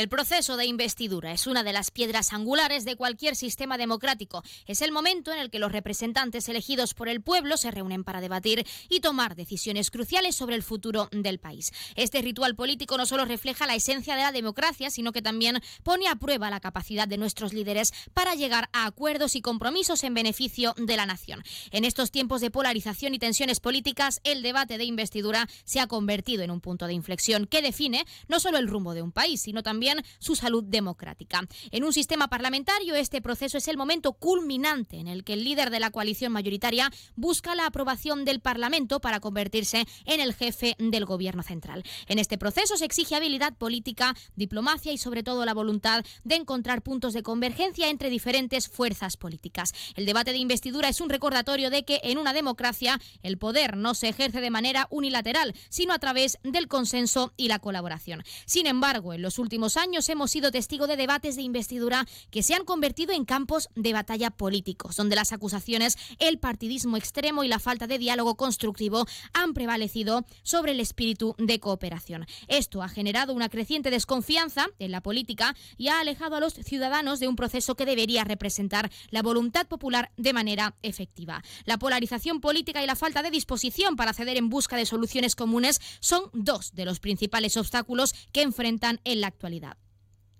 El proceso de investidura es una de las piedras angulares de cualquier sistema democrático. Es el momento en el que los representantes elegidos por el pueblo se reúnen para debatir y tomar decisiones cruciales sobre el futuro del país. Este ritual político no solo refleja la esencia de la democracia, sino que también pone a prueba la capacidad de nuestros líderes para llegar a acuerdos y compromisos en beneficio de la nación. En estos tiempos de polarización y tensiones políticas, el debate de investidura se ha convertido en un punto de inflexión que define no solo el rumbo de un país, sino también su salud democrática. En un sistema parlamentario, este proceso es el momento culminante en el que el líder de la coalición mayoritaria busca la aprobación del Parlamento para convertirse en el jefe del gobierno central. En este proceso se exige habilidad política, diplomacia y sobre todo la voluntad de encontrar puntos de convergencia entre diferentes fuerzas políticas. El debate de investidura es un recordatorio de que en una democracia el poder no se ejerce de manera unilateral, sino a través del consenso y la colaboración. Sin embargo, en los últimos años hemos sido testigo de debates de investidura que se han convertido en campos de batalla políticos, donde las acusaciones, el partidismo extremo y la falta de diálogo constructivo han prevalecido sobre el espíritu de cooperación. Esto ha generado una creciente desconfianza en la política y ha alejado a los ciudadanos de un proceso que debería representar la voluntad popular de manera efectiva. La polarización política y la falta de disposición para ceder en busca de soluciones comunes son dos de los principales obstáculos que enfrentan en la actualidad.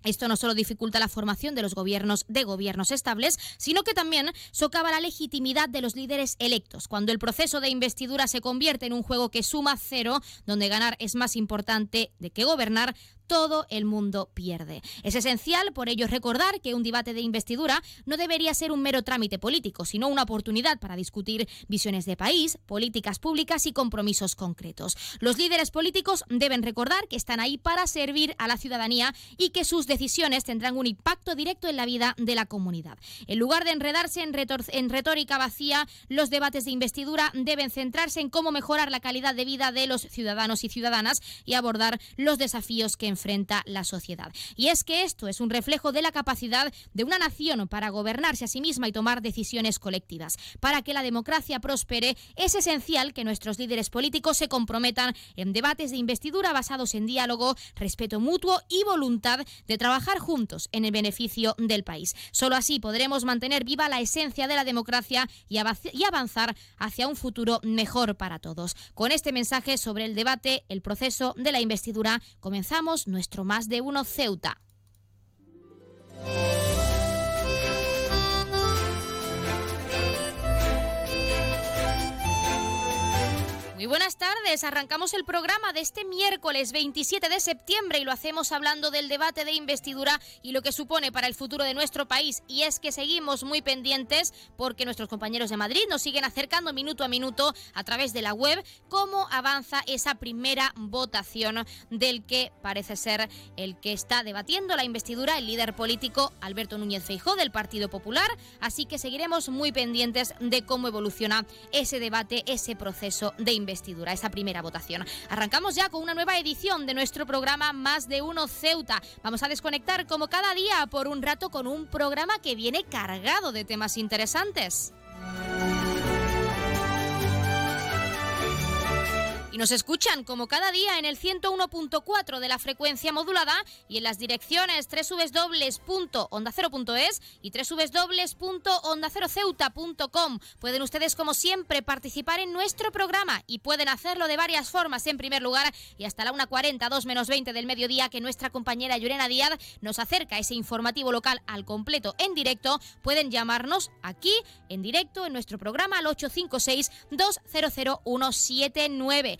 Esto no solo dificulta la formación de los gobiernos de gobiernos estables, sino que también socava la legitimidad de los líderes electos. Cuando el proceso de investidura se convierte en un juego que suma cero, donde ganar es más importante de que gobernar, todo el mundo pierde. Es esencial, por ello, recordar que un debate de investidura no debería ser un mero trámite político, sino una oportunidad para discutir visiones de país, políticas públicas y compromisos concretos. Los líderes políticos deben recordar que están ahí para servir a la ciudadanía y que sus decisiones tendrán un impacto directo en la vida de la comunidad. En lugar de enredarse en, en retórica vacía, los debates de investidura deben centrarse en cómo mejorar la calidad de vida de los ciudadanos y ciudadanas y abordar los desafíos que enfrentan enfrenta la sociedad. Y es que esto es un reflejo de la capacidad de una nación para gobernarse a sí misma y tomar decisiones colectivas. Para que la democracia prospere, es esencial que nuestros líderes políticos se comprometan en debates de investidura basados en diálogo, respeto mutuo y voluntad de trabajar juntos en el beneficio del país. Solo así podremos mantener viva la esencia de la democracia y avanzar hacia un futuro mejor para todos. Con este mensaje sobre el debate, el proceso de la investidura, comenzamos nuestro más de uno Ceuta. Muy buenas tardes. Arrancamos el programa de este miércoles 27 de septiembre y lo hacemos hablando del debate de investidura y lo que supone para el futuro de nuestro país. Y es que seguimos muy pendientes porque nuestros compañeros de Madrid nos siguen acercando minuto a minuto a través de la web cómo avanza esa primera votación del que parece ser el que está debatiendo la investidura, el líder político Alberto Núñez Feijó del Partido Popular. Así que seguiremos muy pendientes de cómo evoluciona ese debate, ese proceso de investidura investidura, esa primera votación. Arrancamos ya con una nueva edición de nuestro programa Más de Uno Ceuta. Vamos a desconectar como cada día por un rato con un programa que viene cargado de temas interesantes. Y nos escuchan como cada día en el 101.4 de la frecuencia modulada y en las direcciones www.ondacero.es y www.ondaceroceuta.com. Pueden ustedes, como siempre, participar en nuestro programa y pueden hacerlo de varias formas. En primer lugar, y hasta la 1.40, 2 menos 20 del mediodía, que nuestra compañera Llorena Díaz nos acerca ese informativo local al completo en directo, pueden llamarnos aquí en directo en nuestro programa al 856 200 179.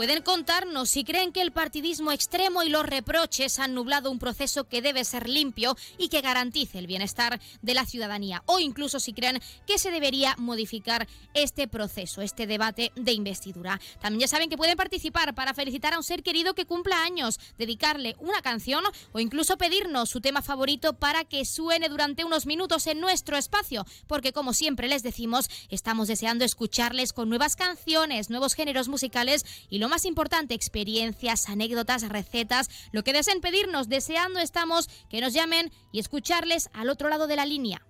Pueden contarnos si creen que el partidismo extremo y los reproches han nublado un proceso que debe ser limpio y que garantice el bienestar de la ciudadanía, o incluso si creen que se debería modificar este proceso, este debate de investidura. También ya saben que pueden participar para felicitar a un ser querido que cumpla años, dedicarle una canción o incluso pedirnos su tema favorito para que suene durante unos minutos en nuestro espacio, porque como siempre les decimos, estamos deseando escucharles con nuevas canciones, nuevos géneros musicales y lo más importante, experiencias, anécdotas, recetas, lo que deseen pedirnos, deseando estamos que nos llamen y escucharles al otro lado de la línea.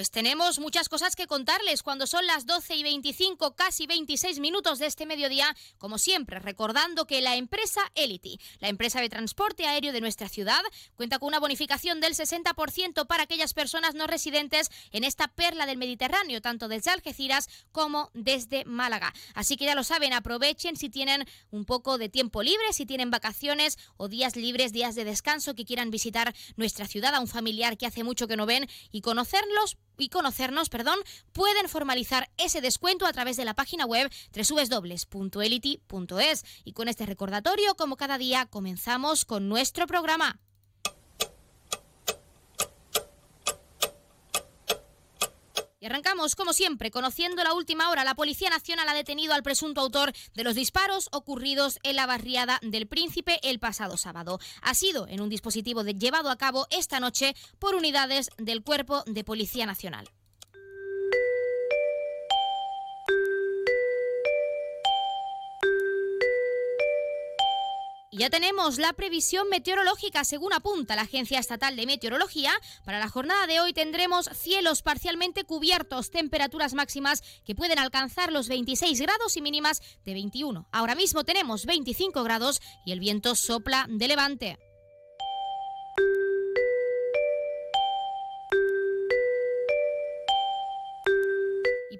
Pues tenemos muchas cosas que contarles cuando son las 12 y 25, casi 26 minutos de este mediodía, como siempre, recordando que la empresa Elity, la empresa de transporte aéreo de nuestra ciudad, cuenta con una bonificación del 60% para aquellas personas no residentes en esta perla del Mediterráneo, tanto desde Algeciras como desde Málaga. Así que ya lo saben, aprovechen si tienen un poco de tiempo libre, si tienen vacaciones o días libres, días de descanso que quieran visitar nuestra ciudad a un familiar que hace mucho que no ven y conocerlos y conocernos, perdón, pueden formalizar ese descuento a través de la página web www.elity.es. Y con este recordatorio, como cada día, comenzamos con nuestro programa. Y arrancamos, como siempre, conociendo la última hora. La Policía Nacional ha detenido al presunto autor de los disparos ocurridos en la barriada del Príncipe el pasado sábado. Ha sido en un dispositivo llevado a cabo esta noche por unidades del Cuerpo de Policía Nacional. Ya tenemos la previsión meteorológica según apunta la Agencia Estatal de Meteorología. Para la jornada de hoy tendremos cielos parcialmente cubiertos, temperaturas máximas que pueden alcanzar los 26 grados y mínimas de 21. Ahora mismo tenemos 25 grados y el viento sopla de levante.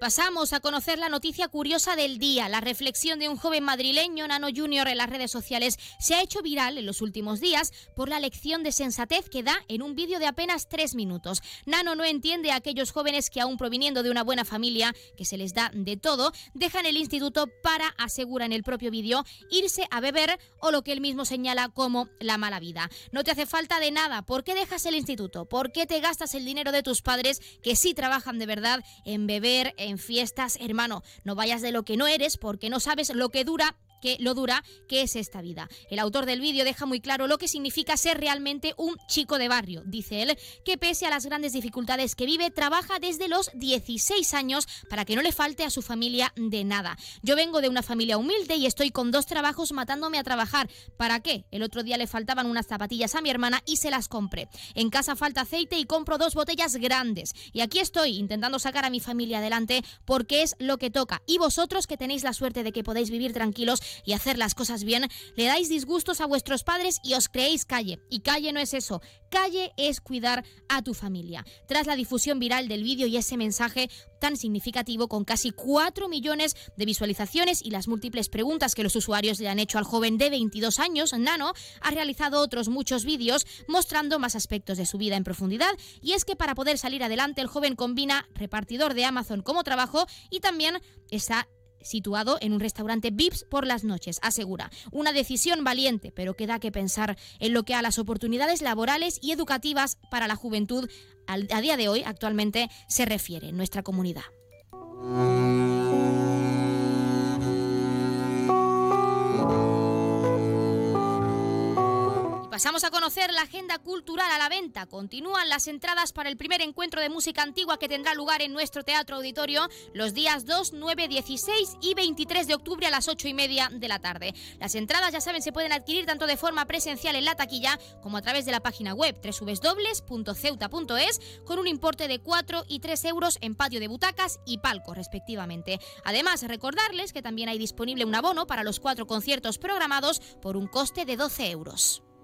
Pasamos a conocer la noticia curiosa del día. La reflexión de un joven madrileño, Nano Junior, en las redes sociales se ha hecho viral en los últimos días por la lección de sensatez que da en un vídeo de apenas tres minutos. Nano no entiende a aquellos jóvenes que aún proviniendo de una buena familia, que se les da de todo, dejan el instituto para, asegura en el propio vídeo, irse a beber o lo que él mismo señala como la mala vida. No te hace falta de nada. ¿Por qué dejas el instituto? ¿Por qué te gastas el dinero de tus padres que sí trabajan de verdad en beber, en fiestas, hermano, no vayas de lo que no eres porque no sabes lo que dura que lo dura que es esta vida. El autor del vídeo deja muy claro lo que significa ser realmente un chico de barrio. Dice él que pese a las grandes dificultades que vive, trabaja desde los 16 años para que no le falte a su familia de nada. Yo vengo de una familia humilde y estoy con dos trabajos matándome a trabajar. ¿Para qué? El otro día le faltaban unas zapatillas a mi hermana y se las compré. En casa falta aceite y compro dos botellas grandes. Y aquí estoy intentando sacar a mi familia adelante porque es lo que toca. Y vosotros que tenéis la suerte de que podéis vivir tranquilos, y hacer las cosas bien, le dais disgustos a vuestros padres y os creéis calle. Y calle no es eso. Calle es cuidar a tu familia. Tras la difusión viral del vídeo y ese mensaje tan significativo con casi 4 millones de visualizaciones y las múltiples preguntas que los usuarios le han hecho al joven de 22 años, Nano, ha realizado otros muchos vídeos mostrando más aspectos de su vida en profundidad y es que para poder salir adelante el joven combina repartidor de Amazon como trabajo y también está situado en un restaurante VIPS por las noches, asegura. Una decisión valiente, pero que da que pensar en lo que a las oportunidades laborales y educativas para la juventud a día de hoy actualmente se refiere en nuestra comunidad. Pasamos a conocer la agenda cultural a la venta. Continúan las entradas para el primer encuentro de música antigua que tendrá lugar en nuestro Teatro Auditorio los días 2, 9, 16 y 23 de octubre a las 8 y media de la tarde. Las entradas, ya saben, se pueden adquirir tanto de forma presencial en la taquilla como a través de la página web www.ceuta.es con un importe de 4 y 3 euros en patio de butacas y palco, respectivamente. Además, recordarles que también hay disponible un abono para los cuatro conciertos programados por un coste de 12 euros.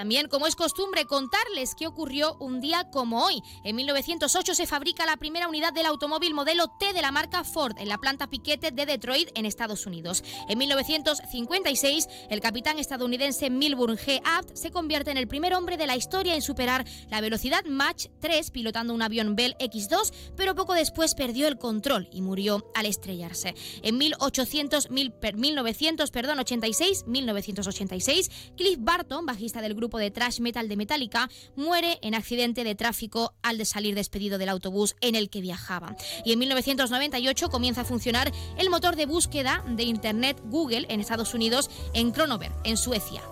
También, como es costumbre, contarles qué ocurrió un día como hoy. En 1908 se fabrica la primera unidad del automóvil modelo T de la marca Ford en la planta Piquete de Detroit, en Estados Unidos. En 1956, el capitán estadounidense Milburn G. Abt se convierte en el primer hombre de la historia en superar la velocidad Mach 3 pilotando un avión Bell X-2, pero poco después perdió el control y murió al estrellarse. En 1800, 1986, 1986, Cliff Barton, bajista del grupo de thrash metal de Metallica, muere en accidente de tráfico al de salir despedido del autobús en el que viajaba. Y en 1998 comienza a funcionar el motor de búsqueda de Internet Google en Estados Unidos en Kronoberg, en Suecia.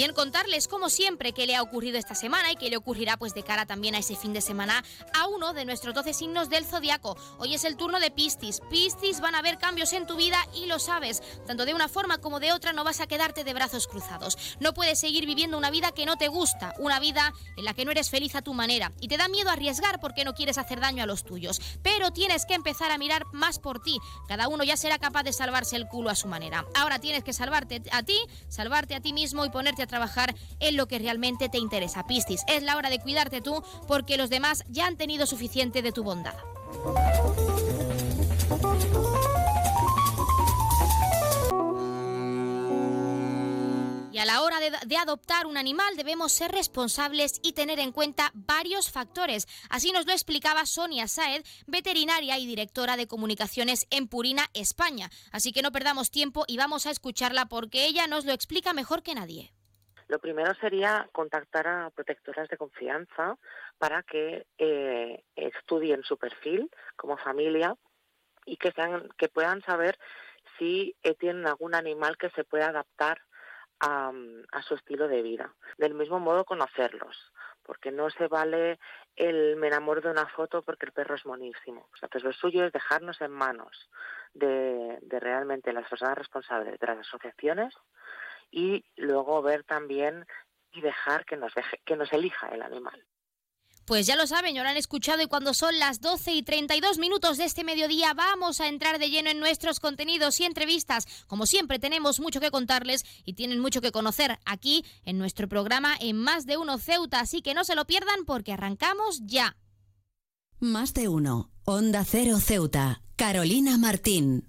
También contarles, como siempre, qué le ha ocurrido esta semana y qué le ocurrirá pues de cara también a ese fin de semana a uno de nuestros 12 signos del zodiaco. Hoy es el turno de Piscis. Piscis van a haber cambios en tu vida y lo sabes. Tanto de una forma como de otra no vas a quedarte de brazos cruzados. No puedes seguir viviendo una vida que no te gusta, una vida en la que no eres feliz a tu manera y te da miedo arriesgar porque no quieres hacer daño a los tuyos. Pero tienes que empezar a mirar más por ti. Cada uno ya será capaz de salvarse el culo a su manera. Ahora tienes que salvarte a ti, salvarte a ti mismo y ponerte a trabajar en lo que realmente te interesa. Pistis, es la hora de cuidarte tú porque los demás ya han tenido suficiente de tu bondad. Y a la hora de, de, adoptar un animal debemos ser responsables y tener en cuenta varios factores. Así nos lo explicaba Sonia Saed, veterinaria y directora de comunicaciones en Purina, España. Así que no perdamos tiempo y vamos a escucharla porque ella nos lo explica mejor que nadie. Lo primero sería contactar a protectoras de confianza para que eh, estudien su perfil como familia y que, puedan saber si eh, tienen algún animal que se pueda adaptar a, su estilo de vida. Del mismo modo, conocerlos, porque no se vale el me de una foto porque el perro es monísimo. Pues lo suyo es dejarnos en manos de, de realmente las personas responsables de las asociaciones y luego ver también y dejar que nos, deje, que nos elija el animal. Pues ya lo saben, ya lo han escuchado y cuando son las 12 y 32 minutos de este mediodía vamos a entrar de lleno en nuestros contenidos y entrevistas. Como siempre tenemos mucho que contarles y tienen mucho que conocer aquí en nuestro programa en Más de Uno Ceuta, así que no se lo pierdan porque arrancamos ya. Más de Uno, Onda Cero Ceuta, Carolina Martín.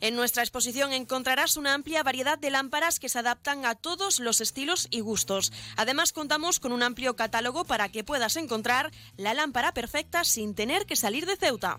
En nuestra exposición encontrarás una amplia variedad de lámparas que se adaptan a todos los estilos y gustos. Además, contamos con un amplio catálogo para que puedas encontrar la lámpara perfecta sin tener que salir de Ceuta.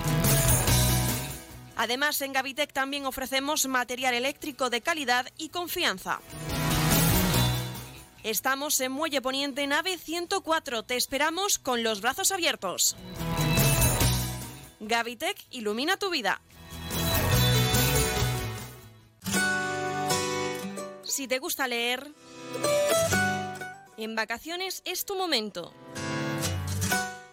Además, en Gavitec también ofrecemos material eléctrico de calidad y confianza. Estamos en Muelle Poniente, nave 104. Te esperamos con los brazos abiertos. Gavitec ilumina tu vida. Si te gusta leer, en vacaciones es tu momento.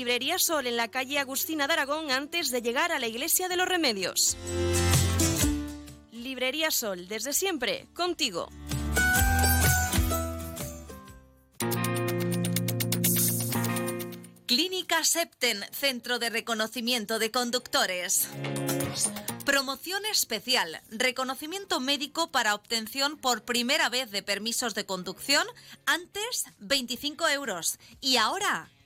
Librería Sol en la calle Agustina de Aragón antes de llegar a la Iglesia de los Remedios. Librería Sol, desde siempre, contigo. Clínica Septen, Centro de Reconocimiento de Conductores. Promoción especial, reconocimiento médico para obtención por primera vez de permisos de conducción, antes 25 euros y ahora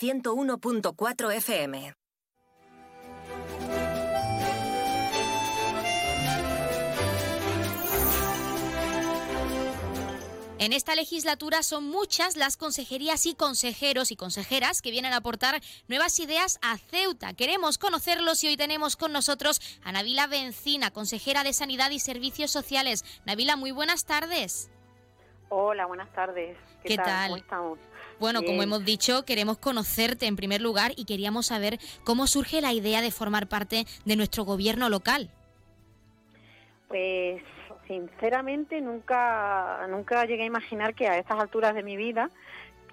101.4 FM. En esta legislatura son muchas las consejerías y consejeros y consejeras que vienen a aportar nuevas ideas a Ceuta. Queremos conocerlos y hoy tenemos con nosotros a Navila Bencina, consejera de Sanidad y Servicios Sociales. Navila, muy buenas tardes. Hola, buenas tardes. ¿Qué, tal? ¿Cómo estamos? Bueno, como hemos dicho, queremos conocerte en primer lugar y queríamos saber cómo surge la idea de formar parte de nuestro gobierno local. Pues sinceramente nunca nunca llegué a imaginar que a estas alturas de mi vida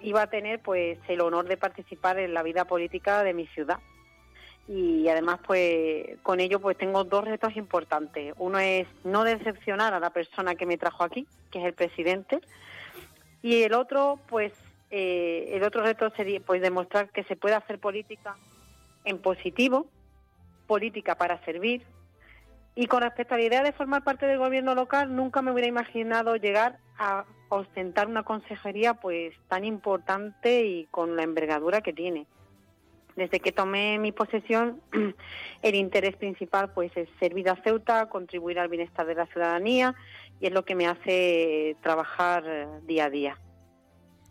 iba a tener pues el honor de participar en la vida política de mi ciudad. Y además pues con ello pues tengo dos retos importantes. Uno es no decepcionar a la persona que me trajo aquí que es el presidente y el otro pues eh, el otro reto sería pues demostrar que se puede hacer política en positivo política para servir y con respecto a la idea de formar parte del gobierno local, nunca me hubiera imaginado llegar a ostentar una consejería pues tan importante y con la envergadura que tiene. Desde que tomé mi posesión, el interés principal pues es servir a Ceuta, contribuir al bienestar de la ciudadanía y es lo que me hace trabajar día a día.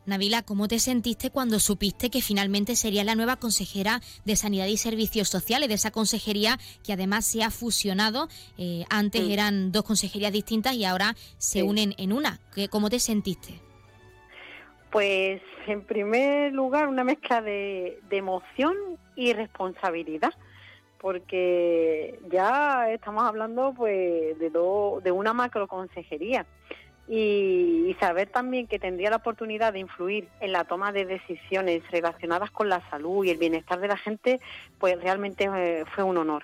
Navila, ¿cómo te sentiste cuando supiste que finalmente sería la nueva consejera de Sanidad y Servicios Sociales, de esa consejería que además se ha fusionado? Eh, antes eran dos consejerías distintas y ahora se unen en una. ¿Cómo te sentiste? Pues en primer lugar una mezcla de, emoción y responsabilidad porque ya estamos hablando pues de, de una macro consejería y, saber también que tendría la oportunidad de influir en la toma de decisiones relacionadas con la salud y el bienestar de la gente, pues realmente eh, fue un honor.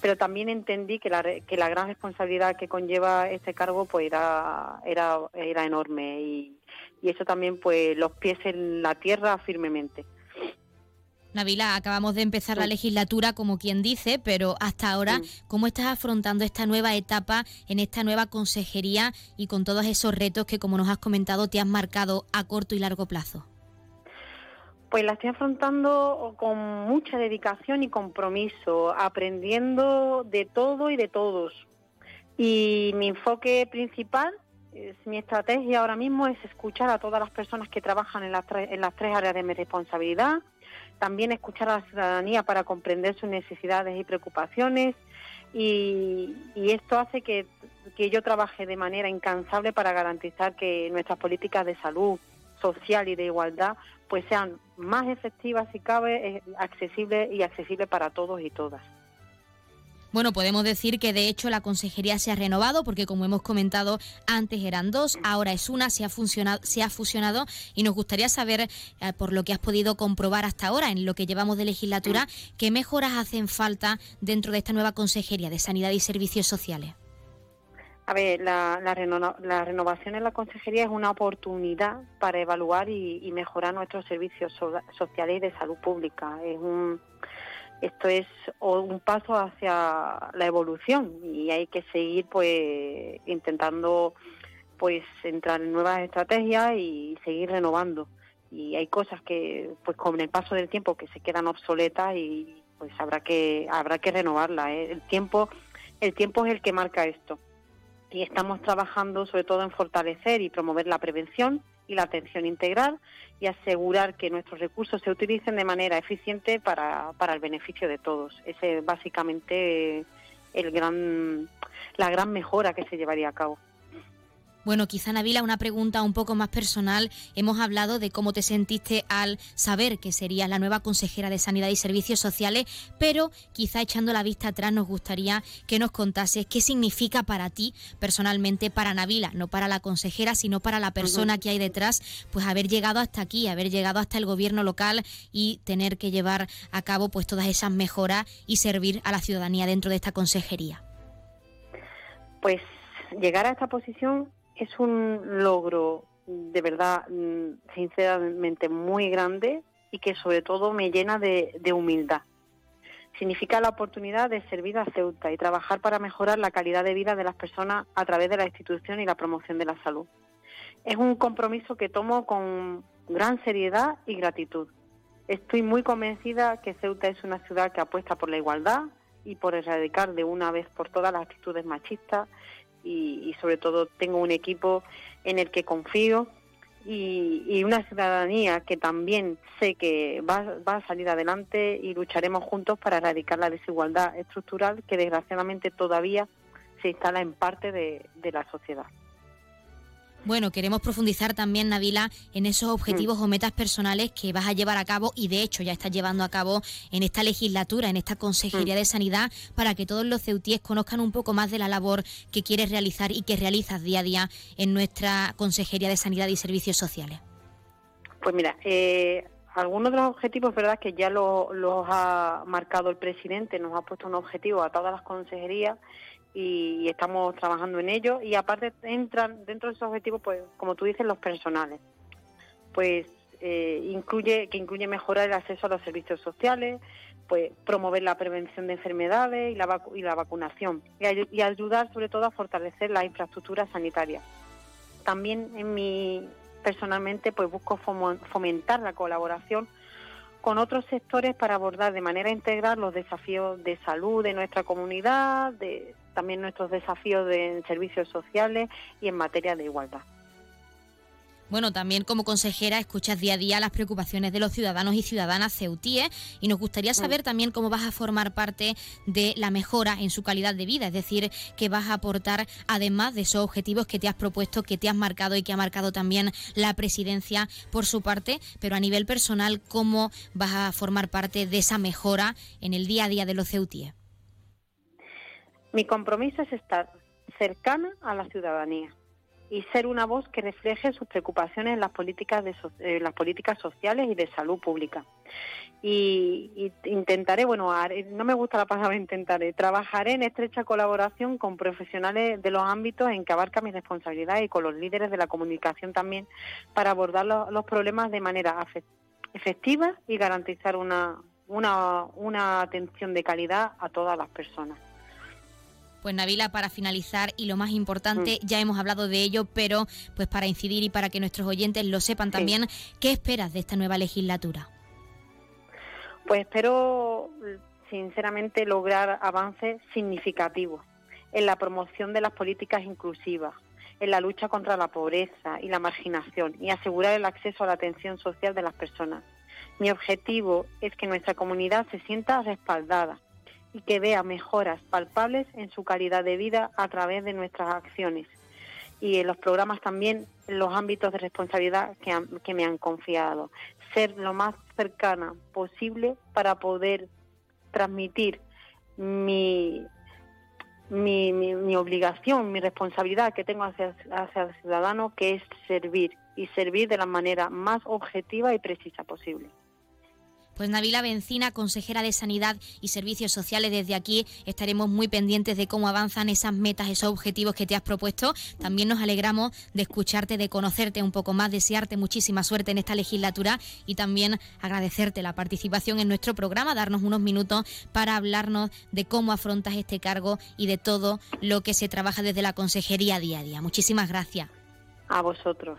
Pero también entendí que la, que la gran responsabilidad que conlleva este cargo pues era, era, era enorme y, y eso también pues los pies en la tierra firmemente. Navila, acabamos de empezar la legislatura, como quien dice, pero hasta ahora, ¿cómo estás afrontando esta nueva etapa en esta nueva consejería y con todos esos retos que, como nos has comentado, te has marcado a corto y largo plazo? Pues la estoy afrontando con mucha dedicación y compromiso, aprendiendo de todo y de todos. Y mi enfoque principal, es, mi estrategia ahora mismo es escuchar a todas las personas que trabajan en las, en las tres áreas de mi responsabilidad, también escuchar a la ciudadanía para comprender sus necesidades y preocupaciones y, esto hace que, yo trabaje de manera incansable para garantizar que nuestras políticas de salud social y de igualdad pues sean más efectivas si cabe, eh, accesibles y accesibles para todos y todas. Bueno, podemos decir que de hecho la consejería se ha renovado porque como hemos comentado antes eran dos, ahora es una, se ha, funcionado, se ha fusionado y nos gustaría saber, eh, por lo que has podido comprobar hasta ahora en lo que llevamos de legislatura, qué mejoras hacen falta dentro de esta nueva consejería de Sanidad y Servicios Sociales. A ver, la, renovación en la consejería es una oportunidad para evaluar y, mejorar nuestros servicios sociales y de salud pública. Es un esto es un paso hacia la evolución y hay que seguir pues intentando pues entrar en nuevas estrategias y seguir renovando y hay cosas que pues con el paso del tiempo que se quedan obsoletas y pues habrá que habrá que renovarla ¿eh? el tiempo el tiempo es el que marca esto y estamos trabajando sobre todo en fortalecer y promover la prevención y la atención integral y asegurar que nuestros recursos se utilicen de manera eficiente para, para el beneficio de todos. Ese es básicamente el gran, la gran mejora que se llevaría a cabo. Bueno, quizá Navila, una pregunta un poco más personal. Hemos hablado de cómo te sentiste al saber que serías la nueva consejera de Sanidad y Servicios Sociales, pero quizá echando la vista atrás nos gustaría que nos contases qué significa para ti personalmente, para Navila, no para la consejera, sino para la persona que hay detrás, pues haber llegado hasta aquí, haber llegado hasta el gobierno local y tener que llevar a cabo pues todas esas mejoras y servir a la ciudadanía dentro de esta consejería. Pues llegar a esta posición es un logro de verdad, mm, sinceramente, muy grande y que sobre todo me llena de, humildad. Significa la oportunidad de servir a Ceuta y trabajar para mejorar la calidad de vida de las personas a través de la institución y la promoción de la salud. Es un compromiso que tomo con gran seriedad y gratitud. Estoy muy convencida que Ceuta es una ciudad que apuesta por la igualdad y por erradicar de una vez por todas las actitudes machistas y, sobre todo tengo un equipo en el que confío y, una ciudadanía que también sé que va, a salir adelante y lucharemos juntos para erradicar la desigualdad estructural que desgraciadamente todavía se instala en parte de la sociedad. Bueno, queremos profundizar también, Navila, en esos objetivos mm. o metas personales que vas a llevar a cabo y de hecho ya estás llevando a cabo en esta legislatura, en esta Consejería mm. de Sanidad, para que todos los ceutíes conozcan un poco más de la labor que quieres realizar y que realizas día a día en nuestra Consejería de Sanidad y Servicios Sociales. Pues mira, eh, algunos de los objetivos, verdad, que ya los ha marcado el presidente, nos ha puesto un objetivo a todas las consejerías y, estamos trabajando en ello. Y aparte entran dentro de esos objetivos pues como tú dices los personales. Pues eh, incluye que incluye mejorar el acceso a los servicios sociales pues promover la prevención de enfermedades y la, y la vacunación. Y, ayudar sobre todo a fortalecer la infraestructura sanitaria también en mi personalmente pues busco fomentar la colaboración con otros sectores para abordar de manera integral los desafíos de salud de nuestra comunidad, de, también nuestros desafíos de, en servicios sociales y en materia de igualdad. Bueno, también como consejera escuchas día a día las preocupaciones de los ciudadanos y ciudadanas ceutíes y nos gustaría mm. saber también cómo vas a formar parte de la mejora en su calidad de vida, es decir, que vas a aportar además de esos objetivos que te has propuesto, que te has marcado y que ha marcado también la presidencia por su parte, pero a nivel personal, cómo vas a formar parte de esa mejora en el día a día de los ceutíes. Mi compromiso es estar cercana a la ciudadanía y ser una voz que refleje sus preocupaciones en las políticas de eh, las políticas sociales y de salud pública. Y, intentaré, bueno, no me gusta la palabra intentaré, trabajaré en estrecha colaboración con profesionales de los ámbitos en que abarca mi responsabilidad y con los líderes de la comunicación también para abordar los, problemas de manera efectiva y garantizar una atención de calidad a todas las personas. Pues Navila, para finalizar y lo más importante, mm. ya hemos hablado de ello, pero pues para incidir y para que nuestros oyentes lo sepan también, ¿qué esperas de esta nueva legislatura? Pues espero sinceramente lograr avances significativos en la promoción de las políticas inclusivas, en la lucha contra la pobreza y la marginación y asegurar el acceso a la atención social de las personas. Mi objetivo es que nuestra comunidad se sienta respaldada y que vea mejoras palpables en su calidad de vida a través de nuestras acciones y en los programas también en los ámbitos de responsabilidad que, que me han confiado. Ser lo más cercana posible para poder transmitir mi, mi, mi, obligación, mi responsabilidad que tengo hacia, hacia el ciudadano, que es servir y servir de la manera más objetiva y precisa posible. Pues Navila Bencina, consejera de Sanidad y Servicios Sociales, desde aquí estaremos muy pendientes de cómo avanzan esas metas, esos objetivos que te has propuesto. También nos alegramos de escucharte, de conocerte un poco más, desearte muchísima suerte en esta legislatura y también agradecerte la participación en nuestro programa, darnos unos minutos para hablarnos de cómo afrontas este cargo y de todo lo que se trabaja desde la consejería día a día. Muchísimas gracias. A vosotros.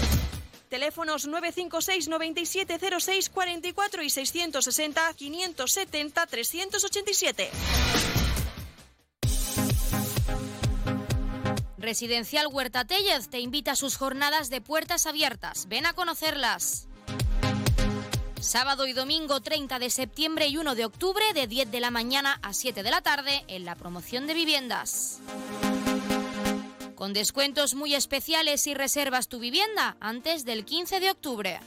Teléfonos 956 9706 44 y 660 570 387. Residencial Huerta Tellez te invita a sus jornadas de puertas abiertas. Ven a conocerlas. Sábado y domingo 30 de septiembre y 1 de octubre de 10 de la mañana a 7 de la tarde en la promoción de viviendas con descuentos muy especiales si reservas tu vivienda antes del 15 de octubre.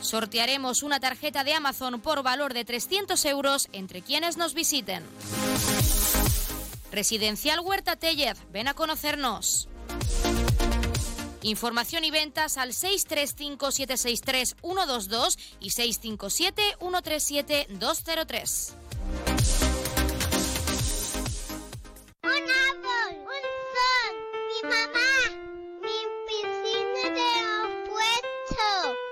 Sortearemos una tarjeta de Amazon por valor de 300 euros entre quienes nos visiten. Residencial Huerta Tellez, ven a conocernos. Información y ventas al 635-763-122 y 657-137-203. 妈妈。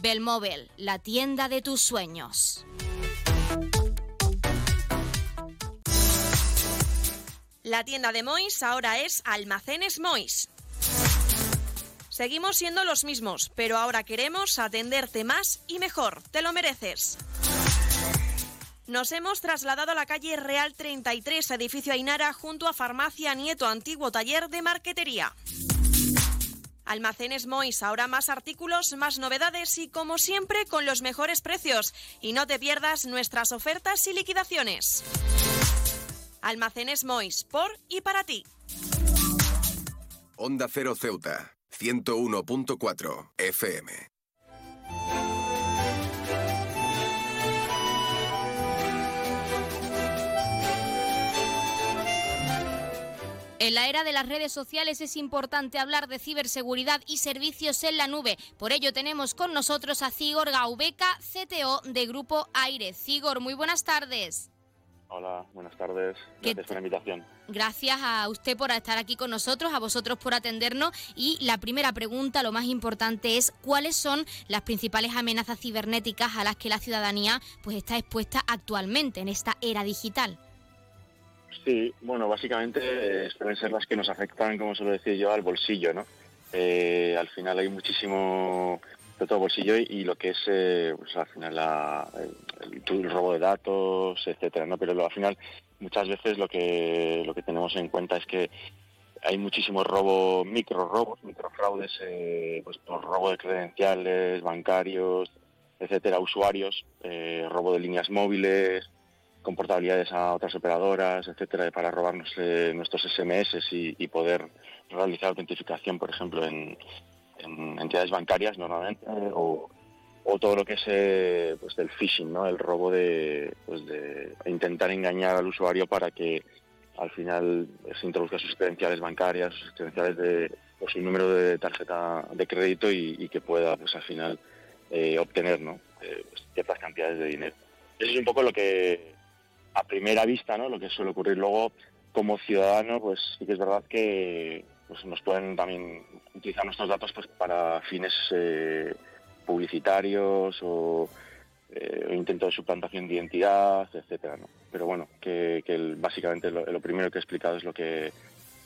Belmóvil, la tienda de tus sueños. La tienda de Mois ahora es Almacenes Mois. Seguimos siendo los mismos, pero ahora queremos atenderte más y mejor. Te lo mereces. Nos hemos trasladado a la calle Real 33, edificio Ainara, junto a Farmacia Nieto, antiguo taller de marquetería. Almacenes Mois, ahora más artículos, más novedades y como siempre con los mejores precios. Y no te pierdas nuestras ofertas y liquidaciones. Almacenes Mois, por y para ti. Onda Cero Ceuta, 101.4 FM. En la era de las redes sociales es importante hablar de ciberseguridad y servicios en la nube. Por ello tenemos con nosotros a Cigor Gaubeca, CTO de Grupo Aire. Cigor, muy buenas tardes. Hola, buenas tardes. Gracias por la invitación. Gracias a usted por estar aquí con nosotros, a vosotros por atendernos. Y la primera pregunta, lo más importante es cuáles son las principales amenazas cibernéticas a las que la ciudadanía pues está expuesta actualmente en esta era digital. Sí, bueno, básicamente eh, suelen ser las que nos afectan, como suelo decir yo, al bolsillo, ¿no? Eh, al final hay muchísimo de todo bolsillo y, lo que es eh, pues al final el, robo de datos, etcétera, ¿no? Pero al final muchas veces lo que lo que tenemos en cuenta es que hay muchísimos robos, micro robos, micro fraudes, eh, pues por robo de credenciales bancarios, etcétera, usuarios, eh, robo de líneas móviles, comportabilidades a otras operadoras, etcétera, para robarnos nuestros SMS y, poder realizar autentificación, por ejemplo, en, en entidades bancarias normalmente o, todo lo que es eh, pues del phishing, ¿no? El robo de, pues de intentar engañar al usuario para que al final se introduzca sus credenciales bancarias, sus credenciales de o su número de tarjeta de crédito y, que pueda pues al final eh, obtener ¿no? Eh, pues, ciertas cantidades de dinero. Eso es un poco lo que a primera vista, ¿no? Lo que suele ocurrir luego como ciudadano, pues sí que es verdad que pues nos pueden también utilizar nuestros datos pues para fines eh, publicitarios o eh, intento de suplantación de identidad, etcétera. Pero bueno, que, básicamente lo, primero que he explicado es lo que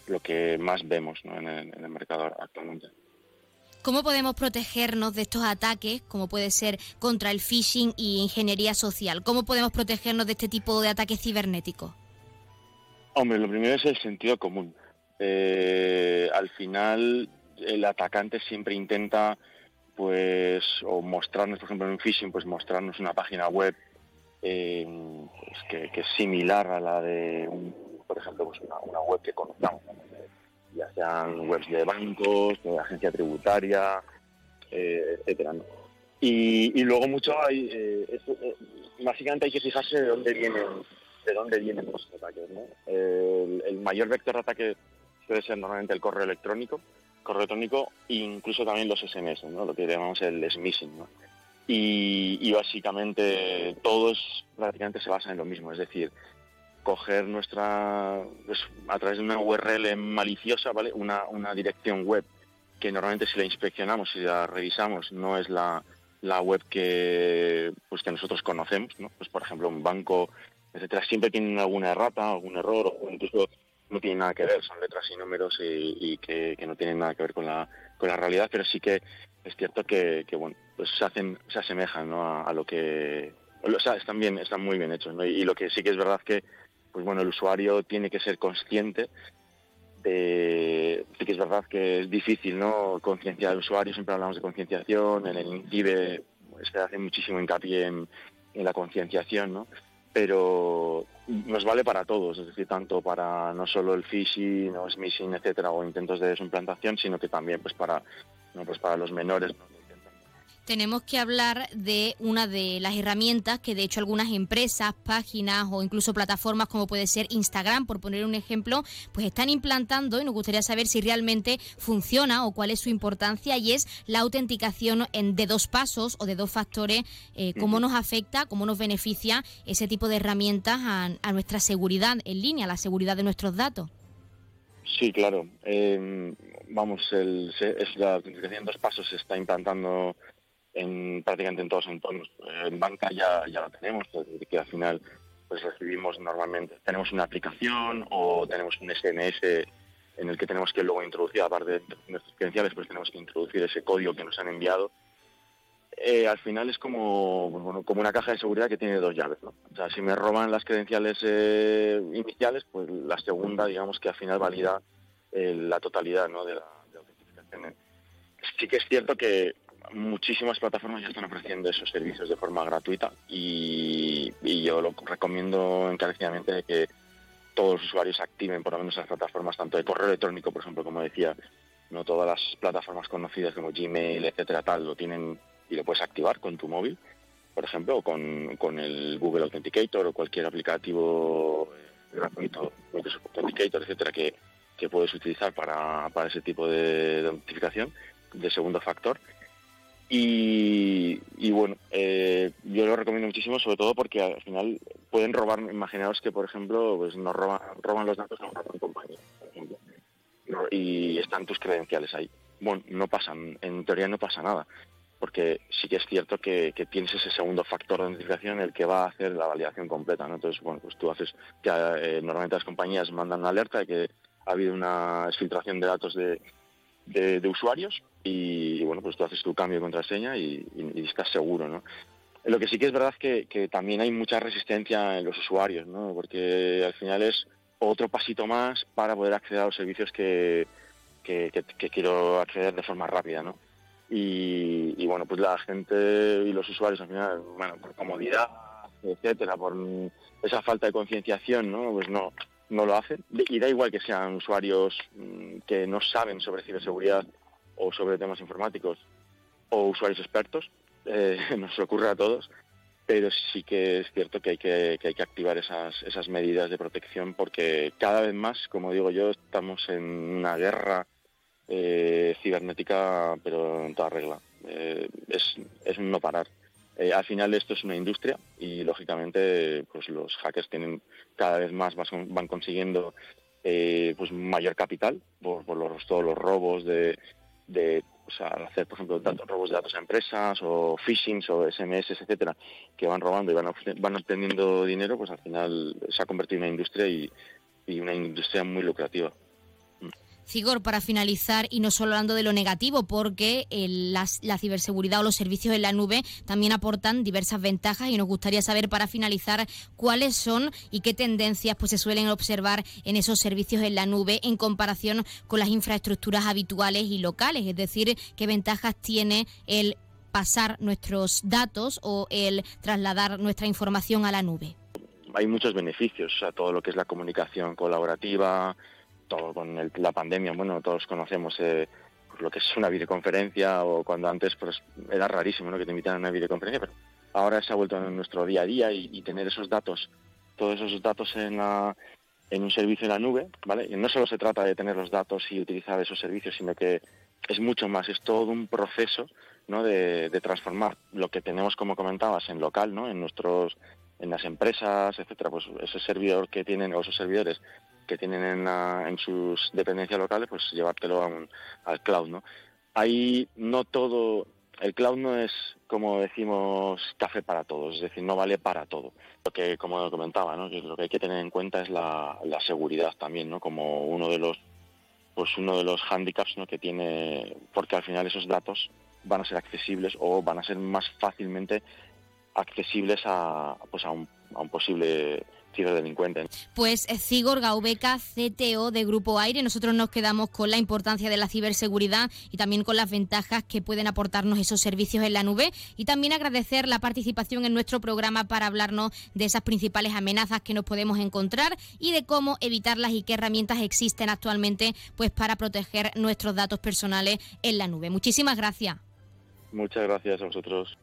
lo que más vemos en, el, mercado actualmente. ¿Cómo podemos protegernos de estos ataques, como puede ser contra el phishing y ingeniería social? ¿Cómo podemos protegernos de este tipo de ataques cibernéticos? Hombre, lo primero es el sentido común eh, al final el atacante siempre intenta pues o mostrarnos por ejemplo en un phishing pues mostrarnos una página web eh, pues, que, es similar a la de por ejemplo pues una, web que conozcamos ya sean webs de bancos de agencia tributaria eh, etcétera y, luego mucho hay eh, básicamente hay que fijarse de dónde vienen de dónde vienen los ataques el, mayor vector de ataque puede ser normalmente el correo electrónico, correo electrónico e incluso también los SMS, lo que llamamos el smishing. ¿no? Y, básicamente todos prácticamente se basan en lo mismo, es decir, coger nuestra, pues, a través de una URL maliciosa, ¿vale? Una, una dirección web que normalmente si la inspeccionamos y la revisamos no es la, la web que, pues, que nosotros conocemos, ¿no? Pues por ejemplo un banco, etcétera, siempre tienen alguna errata, algún error o incluso no tienen nada que ver, son letras y números y, que, no tienen nada que ver con la, con la realidad, pero sí que es cierto que, bueno, pues se hacen, se asemejan a, lo que, o sea, están bien, están muy bien hechos, y, lo que sí que es verdad que, pues bueno, el usuario tiene que ser consciente de, que es verdad que es difícil, ¿no? Concienciar al usuario, siempre hablamos de concienciación, en el INCIBE se hace muchísimo hincapié en, la concienciación, ¿no? pero nos vale para todos, es decir, tanto para no solo el phishing o smishing, etcétera, o intentos de desimplantación, sino que también pues para, no, pues para los menores, tenemos que hablar de una de las herramientas que de hecho algunas empresas, páginas o incluso plataformas como puede ser Instagram, por poner un ejemplo, pues están implantando y nos gustaría saber si realmente funciona o cuál es su importancia y es la autenticación en, de dos pasos o de dos factores, eh, cómo nos afecta, cómo nos beneficia ese tipo de herramientas a, nuestra seguridad en línea, la seguridad de nuestros datos. Sí, claro. Em, vamos, el, es la autenticación en dos pasos se está implantando en prácticamente en todos los entornos. En banca ya, ya lo tenemos, que al final pues recibimos normalmente, tenemos una aplicación o tenemos un SMS en el que tenemos que luego introducir, aparte de nuestras credenciales, pues tenemos que introducir ese código que nos han enviado. Eh, al final es como, como una caja de seguridad que tiene dos llaves. ¿no? O sea, si me roban las credenciales eh, iniciales, pues la segunda, digamos que al final valida eh, la totalidad ¿no? de, la, de la autentificación. Sí que es cierto que muchísimas plataformas ya están ofreciendo esos servicios de forma gratuita y, yo lo recomiendo encarecidamente que todos los usuarios activen por lo menos esas plataformas, tanto de correo electrónico, por ejemplo, como decía, no todas las plataformas conocidas como Gmail, etcétera, tal, lo tienen y lo puedes activar con tu móvil, por ejemplo, o con, el Google Authenticator o cualquier aplicativo eh, gratuito, Microsoft Authenticator, etcétera, que, que puedes utilizar para, para ese tipo de, de de segundo factor y, bueno, eh, yo lo recomiendo muchísimo, sobre todo porque al final pueden robar, imaginaos que, por ejemplo, pues nos roban, roban los datos a una compañía, por ejemplo, y están tus credenciales ahí. Bueno, no pasan, en teoría no pasa nada, porque sí que es cierto que, tienes ese segundo factor de identificación el que va a hacer la validación completa, ¿no? Entonces, bueno, pues tú haces, que eh, normalmente las compañías mandan una alerta de que ha habido una exfiltración de datos de, de, usuarios y, bueno, pues tú haces tu cambio de contraseña y, estás seguro, ¿no? Lo que sí que es verdad que, que también hay mucha resistencia en los usuarios, ¿no? Porque al final es otro pasito más para poder acceder a los servicios que, que, quiero acceder de forma rápida, ¿no? Y, bueno, pues la gente y los usuarios al final, bueno, por comodidad, etcétera, por esa falta de concienciación, ¿no? Pues no, no lo hacen. Y da igual que sean usuarios mm, que no saben sobre ciberseguridad o sobre temas informáticos o usuarios expertos, eh, nos ocurre a todos, pero sí que es cierto que hay que, hay que activar esas, esas medidas de protección porque cada vez más, como digo yo, estamos en una guerra eh, cibernética, pero en toda regla. Eh, es, es no parar. Al final esto es una industria y lógicamente pues los hackers tienen cada vez más van consiguiendo pues mayor capital por, los, todos los robos de, hacer, por ejemplo, tantos robos de datos a empresas o phishings o SMS, etcétera, que van robando y van, van obteniendo dinero, pues al final se ha convertido en una industria y una industria muy lucrativa. Cigor, para finalizar, y no solo hablando de lo negativo, porque la, ciberseguridad o los servicios en la nube también aportan diversas ventajas y nos gustaría saber para finalizar cuáles son y qué tendencias pues, se suelen observar en esos servicios en la nube en comparación con las infraestructuras habituales y locales, es decir, qué ventajas tiene el pasar nuestros datos o el trasladar nuestra información a la nube. Hay muchos beneficios, a todo lo que es la comunicación colaborativa, todo con la pandemia, bueno, todos conocemos eh, pues lo que es una videoconferencia o cuando antes pues era rarísimo ¿no? que te invitaran a una videoconferencia, pero ahora se ha vuelto en nuestro día a día y, tener esos datos, todos esos datos en, en un servicio en la nube, ¿vale? Y no solo se trata de tener los datos y utilizar esos servicios, sino que es mucho más, es todo un proceso ¿no? de, de transformar lo que tenemos, como comentabas, en local, ¿no? en nuestros en las empresas, etcétera, pues ese servidor que tienen o esos servidores que tienen en, en sus dependencias locales, pues llevártelo a un, al cloud, ¿no? Ahí no todo, el cloud no es, como decimos, café para todos, es decir, no vale para todo. Lo que, como comentaba, ¿no? lo que hay que tener en cuenta es la, la seguridad también, ¿no? Como uno de los, pues uno de los handicaps, ¿no? Que tiene, porque al final esos datos van a ser accesibles o van a ser más fácilmente accesibles a, pues a un, a un posible ciberdelincuente. Pues Cigor Gaubeca, CTO de Grupo Aire, nosotros nos quedamos con la importancia de la ciberseguridad y también con las ventajas que pueden aportarnos esos servicios en la nube y también agradecer la participación en nuestro programa para hablarnos de esas principales amenazas que nos podemos encontrar y de cómo evitarlas y qué herramientas existen actualmente pues para proteger nuestros datos personales en la nube. Muchísimas gracias. Muchas gracias a vosotros.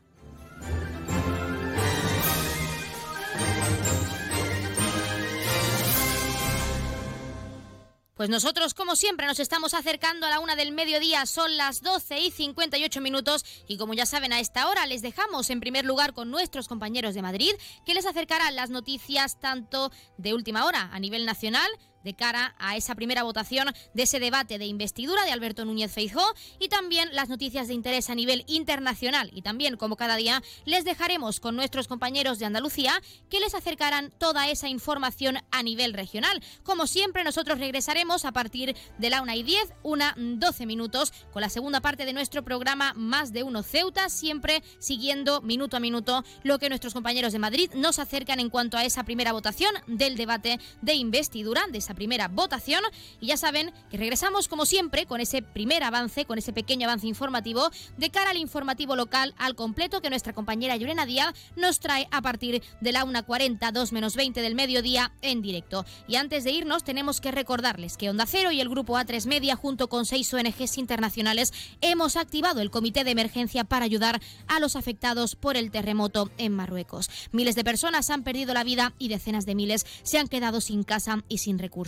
Pues nosotros, como siempre, nos estamos acercando a la una del mediodía, son las 12 y 58 minutos y como ya saben a esta hora les dejamos en primer lugar con nuestros compañeros de Madrid que les acercarán las noticias tanto de última hora a nivel nacional de cara a esa primera votación de ese debate de investidura de Alberto Núñez Feijóo y también las noticias de interés a nivel internacional y también como cada día les dejaremos con nuestros compañeros de Andalucía que les acercarán toda esa información a nivel regional. Como siempre nosotros regresaremos a partir de la 1 y 10, una 12 minutos con la segunda parte de nuestro programa Más de Uno Ceuta, siempre siguiendo minuto a minuto lo que nuestros compañeros de Madrid nos acercan en cuanto a esa primera votación del debate de investidura de esa primera votación. Y ya saben que regresamos como siempre con ese primer avance, con ese pequeño avance informativo de cara al informativo local al completo que nuestra compañera Llorena Díaz nos trae a partir de la 1.40, 2 menos 20 del mediodía en directo. Y antes de irnos tenemos que recordarles que Onda Cero y el grupo A3 Media junto con seis ONGs internacionales hemos activado el comité de emergencia para ayudar a los afectados por el terremoto en Marruecos. Miles de personas han perdido la vida y decenas de miles se han quedado sin casa y sin recursos.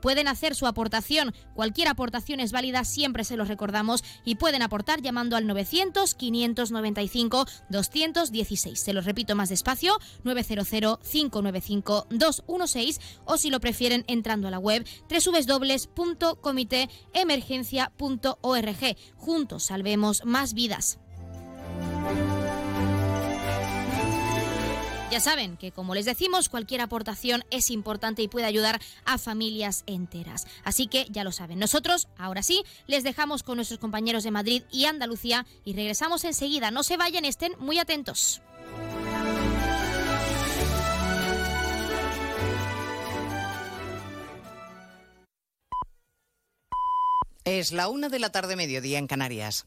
Pueden hacer su aportación, cualquier aportación es válida, siempre se los recordamos, y pueden aportar llamando al 900 595 216. Se los repito más despacio, 900 595 216 o si lo prefieren entrando a la web www.comiteemergencia.org. Juntos salvemos más vidas. Ya saben que, como les decimos, cualquier aportación es importante y puede ayudar a familias enteras. Así que ya lo saben. Nosotros, ahora sí, les dejamos con nuestros compañeros de Madrid y Andalucía y regresamos enseguida. No se vayan, estén muy atentos. Es la una de la tarde, mediodía en Canarias.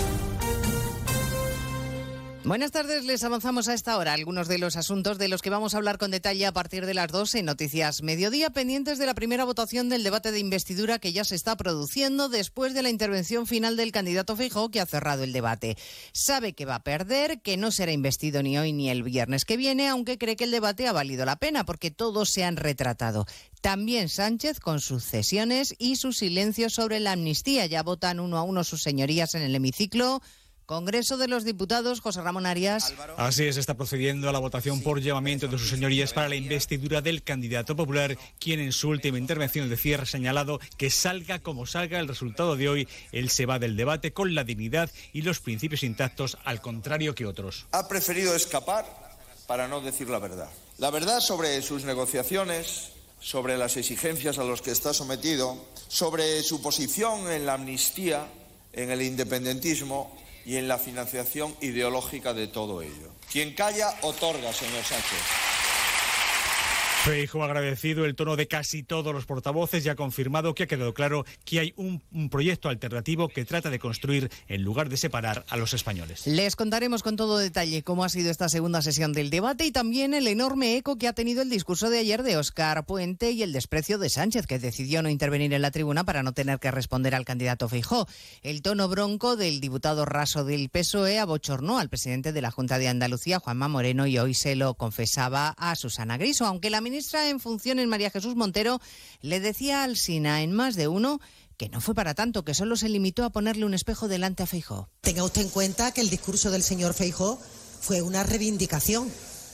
Buenas tardes, les avanzamos a esta hora algunos de los asuntos de los que vamos a hablar con detalle a partir de las 12 en Noticias Mediodía, pendientes de la primera votación del debate de investidura que ya se está produciendo después de la intervención final del candidato Feijóo que ha cerrado el debate. Sabe que va a perder, que no será investido ni hoy ni el viernes que viene, aunque cree que el debate ha valido la pena porque todos se han retratado. También Sánchez con sus cesiones y su silencio sobre la amnistía. Ya votan uno a uno sus señorías en el hemiciclo. Congreso de los Diputados, José Ramón Arias. Así es, está procediendo a la votación por llamamiento de sus señorías para la investidura del candidato popular, quien en su última intervención de cierre ha señalado que salga como salga el resultado de hoy, él se va del debate con la dignidad y los principios intactos, al contrario que otros. Ha preferido escapar para no decir la verdad. La verdad sobre sus negociaciones, sobre las exigencias a las que está sometido, sobre su posición en la amnistía, en el independentismo y en la financiación ideológica de todo ello. Quien calla, otorga, señor Sánchez. Feijo ha agradecido el tono de casi todos los portavoces y ha confirmado que ha quedado claro que hay un, un, proyecto alternativo que trata de construir en lugar de separar a los españoles. Les contaremos con todo detalle cómo ha sido esta segunda sesión del debate y también el enorme eco que ha tenido el discurso de ayer de Óscar Puente y el desprecio de Sánchez, que decidió no intervenir en la tribuna para no tener que responder al candidato Feijó. El tono bronco del diputado raso del PSOE abochornó al presidente de la Junta de Andalucía, Juanma Moreno, y hoy se lo confesaba a Susana Griso, aunque la ministra en funciones, María Jesús Montero, le decía al SINA en más de uno que no fue para tanto, que solo se limitó a ponerle un espejo delante a Feijó. Tenga usted en cuenta que el discurso del señor Feijó fue una reivindicación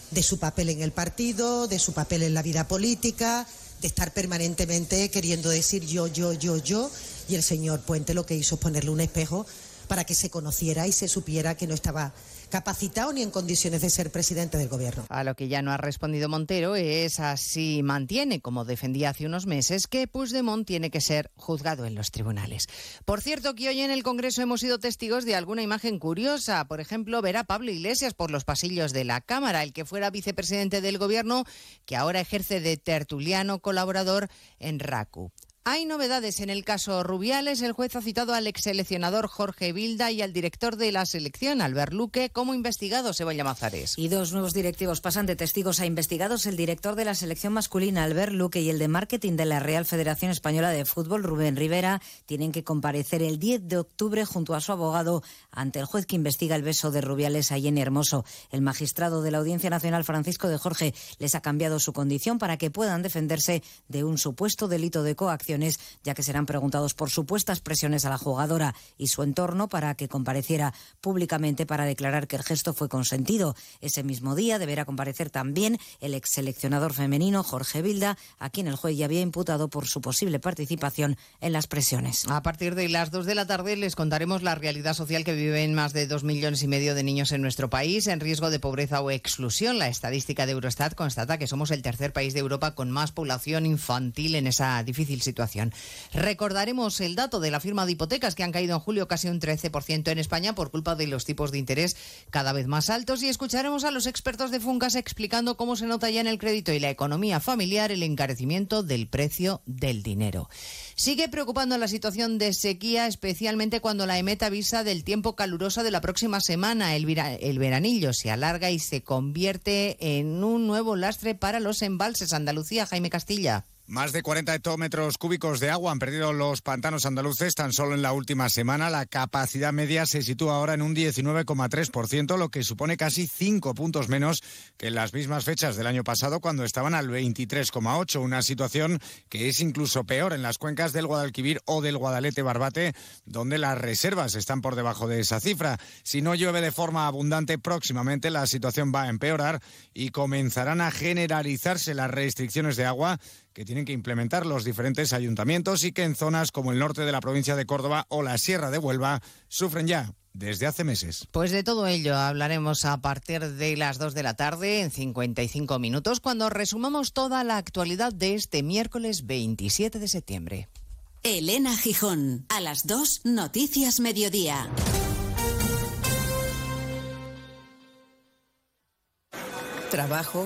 de su papel en el partido, de su papel en la vida política, de estar permanentemente queriendo decir yo, yo, yo, yo, y el señor Puente lo que hizo es ponerle un espejo para que se conociera y se supiera que no estaba capacitado ni en condiciones de ser presidente del gobierno. A lo que ya no ha respondido Montero es así mantiene, como defendía hace unos meses, que Puigdemont tiene que ser juzgado en los tribunales. Por cierto, que hoy en el Congreso hemos sido testigos de alguna imagen curiosa. Por ejemplo, ver a Pablo Iglesias por los pasillos de la Cámara, el que fuera vicepresidente del gobierno, que ahora ejerce de tertuliano colaborador en RACU. Hay novedades en el caso Rubiales. El juez ha citado al ex seleccionador Jorge Vilda y al director de la selección, Albert Luque, como investigados, Eva Llamazares. Y dos nuevos directivos pasan de testigos a investigados. El director de la selección masculina, Albert Luque, y el de marketing de la Real Federación Española de Fútbol, Rubén Rivera, tienen que comparecer el 10 de octubre junto a su abogado ante el juez que investiga el beso de Rubiales a Jenny Hermoso. El magistrado de la Audiencia Nacional, Francisco de Jorge, les ha cambiado su condición para que puedan defenderse de un supuesto delito de coacción ya que serán preguntados por supuestas presiones a la jugadora y su entorno para que compareciera públicamente para declarar que el gesto fue consentido. Ese mismo día deberá comparecer también el ex seleccionador femenino Jorge Vilda, a quien el juez ya había imputado por su posible participación en las presiones. A partir de las dos de la tarde les contaremos la realidad social que viven más de dos millones y medio de niños en nuestro país en riesgo de pobreza o exclusión. La estadística de Eurostat constata que somos el tercer país de Europa con más población infantil en esa difícil situación. Recordaremos el dato de la firma de hipotecas que han caído en julio casi un 13% en España por culpa de los tipos de interés cada vez más altos y escucharemos a los expertos de Funcas explicando cómo se nota ya en el crédito y la economía familiar el encarecimiento del precio del dinero. Sigue preocupando la situación de sequía, especialmente cuando la EMET avisa del tiempo caluroso de la próxima semana. El, el, veranillo se alarga y se convierte en un nuevo lastre para los embalses. Andalucía, Jaime Castilla. Más de 40 hectómetros cúbicos de agua han perdido los pantanos andaluces tan solo en la última semana. La capacidad media se sitúa ahora en un 19,3%, lo que supone casi 5 puntos menos que en las mismas fechas del año pasado, cuando estaban al 23,8%. Una situación que es incluso peor en las cuencas del Guadalquivir o del Guadalete Barbate, donde las reservas están por debajo de esa cifra. Si no llueve de forma abundante próximamente, la situación va a empeorar y comenzarán a generalizarse las restricciones de agua que tienen que implementar los diferentes ayuntamientos y que en zonas como el norte de la provincia de Córdoba o la Sierra de Huelva sufren ya desde hace meses. Pues de todo ello hablaremos a partir de las 2 de la tarde en 55 minutos cuando resumamos toda la actualidad de este miércoles 27 de septiembre. Elena Gijón, a las 2, Noticias Mediodía. Trabajo,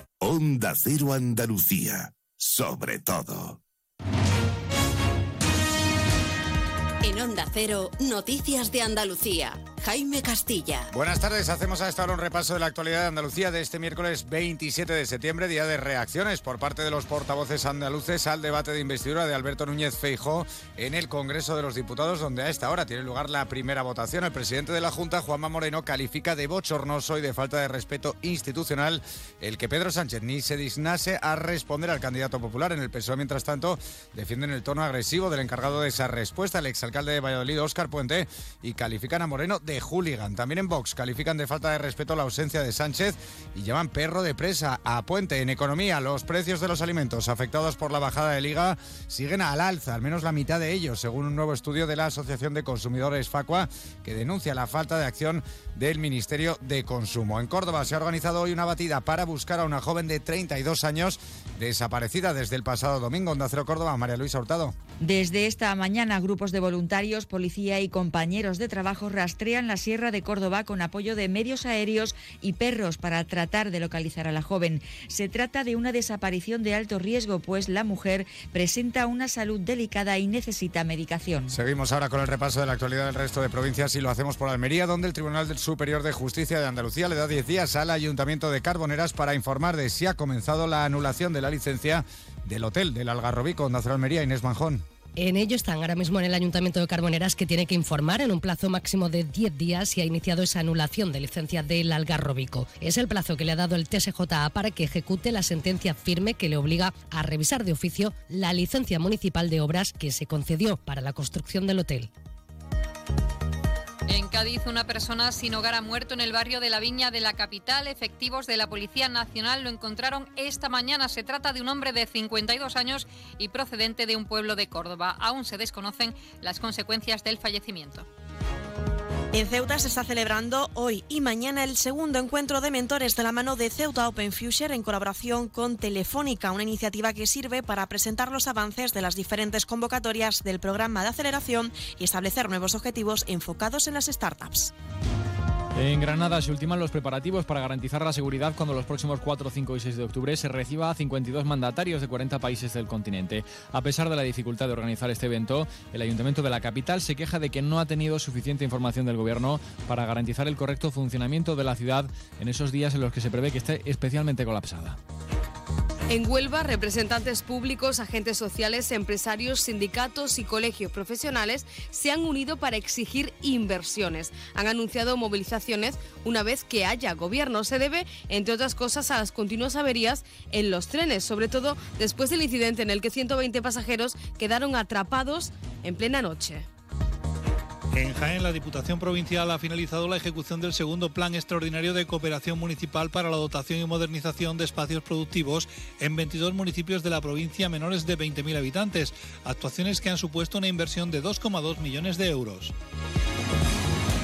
Onda Cero Andalucía. Sobre todo. En Onda Cero, Noticias de Andalucía. Jaime Castilla. Buenas tardes, hacemos a esta hora un repaso de la actualidad de Andalucía de este miércoles 27 de septiembre, día de reacciones por parte de los portavoces andaluces al debate de investidura de Alberto Núñez Feijó en el Congreso de los Diputados, donde a esta hora tiene lugar la primera votación. El presidente de la Junta, Juanma Moreno, califica de bochornoso y de falta de respeto institucional el que Pedro Sánchez ni se dignase a responder al candidato popular. En el PSOE, mientras tanto, defienden el tono agresivo del encargado de esa respuesta, el exalcalde de Valladolid, Óscar Puente, y califican a Moreno de hooligan. También en Vox califican de falta de respeto la ausencia de Sánchez y llevan perro de presa a Puente. En economía, los precios de los alimentos afectados por la bajada de liga siguen al alza, al menos la mitad de ellos, según un nuevo estudio de la Asociación de Consumidores Facua, que denuncia la falta de acción del Ministerio de Consumo. En Córdoba se ha organizado hoy una batida para buscar a una joven de 32 años desaparecida desde el pasado domingo. Onda Cero Córdoba, María Luisa Hurtado. Desde esta mañana, grupos de voluntarios, policía y compañeros de trabajo rastrean la Sierra de Córdoba con apoyo de medios aéreos y perros para tratar de localizar a la joven. Se trata de una desaparición de alto riesgo, pues la mujer presenta una salud delicada y necesita medicación. Seguimos ahora con el repaso de la actualidad del resto de provincias y lo hacemos por Almería, donde el Tribunal Superior de Justicia de Andalucía le da 10 días al Ayuntamiento de Carboneras para informar de si ha comenzado la anulación de la licencia del hotel del Algarrobico, Cero Almería, Inés Manjón. En ello están ahora mismo en el Ayuntamiento de Carboneras que tiene que informar en un plazo máximo de 10 días si ha iniciado esa anulación de licencia del Algarrobico. Es el plazo que le ha dado el TSJA para que ejecute la sentencia firme que le obliga a revisar de oficio la licencia municipal de obras que se concedió para la construcción del hotel. En Cádiz, una persona sin hogar ha muerto en el barrio de la Viña de la capital. Efectivos de la Policía Nacional lo encontraron esta mañana. Se trata de un hombre de 52 años y procedente de un pueblo de Córdoba. Aún se desconocen las consecuencias del fallecimiento. En Ceuta se está celebrando hoy y mañana el segundo encuentro de mentores de la mano de Ceuta Open Future en colaboración con Telefónica, una iniciativa que sirve para presentar los avances de las diferentes convocatorias del programa de aceleración y establecer nuevos objetivos enfocados en las startups. En Granada se ultiman los preparativos para garantizar la seguridad cuando los próximos 4, 5 y 6 de octubre se reciba a 52 mandatarios de 40 países del continente. A pesar de la dificultad de organizar este evento, el Ayuntamiento de la capital se queja de que no ha tenido suficiente información del Gobierno para garantizar el correcto funcionamiento de la ciudad en esos días en los que se prevé que esté especialmente colapsada. En Huelva, representantes públicos, agentes sociales, empresarios, sindicatos y colegios profesionales se han unido para exigir inversiones. Han anunciado movilizaciones una vez que haya gobierno. Se debe, entre otras cosas, a las continuas averías en los trenes, sobre todo después del incidente en el que 120 pasajeros quedaron atrapados en plena noche. En Jaén, la Diputación Provincial ha finalizado la ejecución del segundo Plan Extraordinario de Cooperación Municipal para la dotación y modernización de espacios productivos en 22 municipios de la provincia menores de 20.000 habitantes, actuaciones que han supuesto una inversión de 2,2 millones de euros.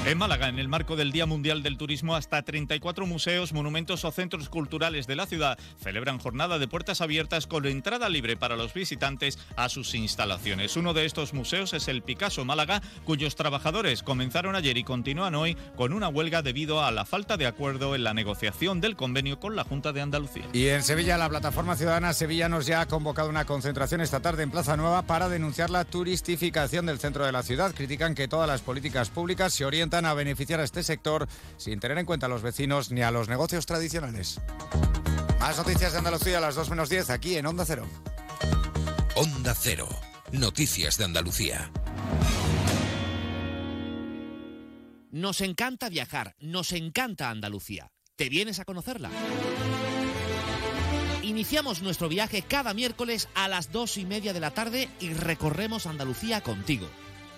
En Málaga, en el marco del Día Mundial del Turismo, hasta 34 museos, monumentos o centros culturales de la ciudad celebran jornada de puertas abiertas con entrada libre para los visitantes a sus instalaciones. Uno de estos museos es el Picasso Málaga, cuyos trabajadores comenzaron ayer y continúan hoy con una huelga debido a la falta de acuerdo en la negociación del convenio con la Junta de Andalucía. Y en Sevilla, la plataforma ciudadana Sevillanos ya ha convocado una concentración esta tarde en Plaza Nueva para denunciar la turistificación del centro de la ciudad. Critican que todas las políticas públicas se orientan a beneficiar a este sector sin tener en cuenta a los vecinos ni a los negocios tradicionales. Más noticias de Andalucía a las 2 menos 10 aquí en Onda Cero. Onda Cero. Noticias de Andalucía. Nos encanta viajar, nos encanta Andalucía. ¿Te vienes a conocerla? Iniciamos nuestro viaje cada miércoles a las dos y media de la tarde y recorremos Andalucía contigo.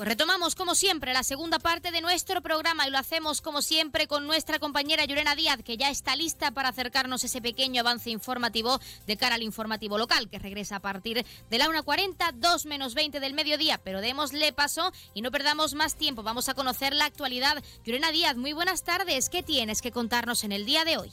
Pues retomamos como siempre la segunda parte de nuestro programa y lo hacemos como siempre con nuestra compañera Llorena Díaz, que ya está lista para acercarnos ese pequeño avance informativo de cara al informativo local, que regresa a partir de la 1.40, 2 menos 20 del mediodía. Pero démosle paso y no perdamos más tiempo. Vamos a conocer la actualidad. Llorena Díaz, muy buenas tardes. ¿Qué tienes que contarnos en el día de hoy?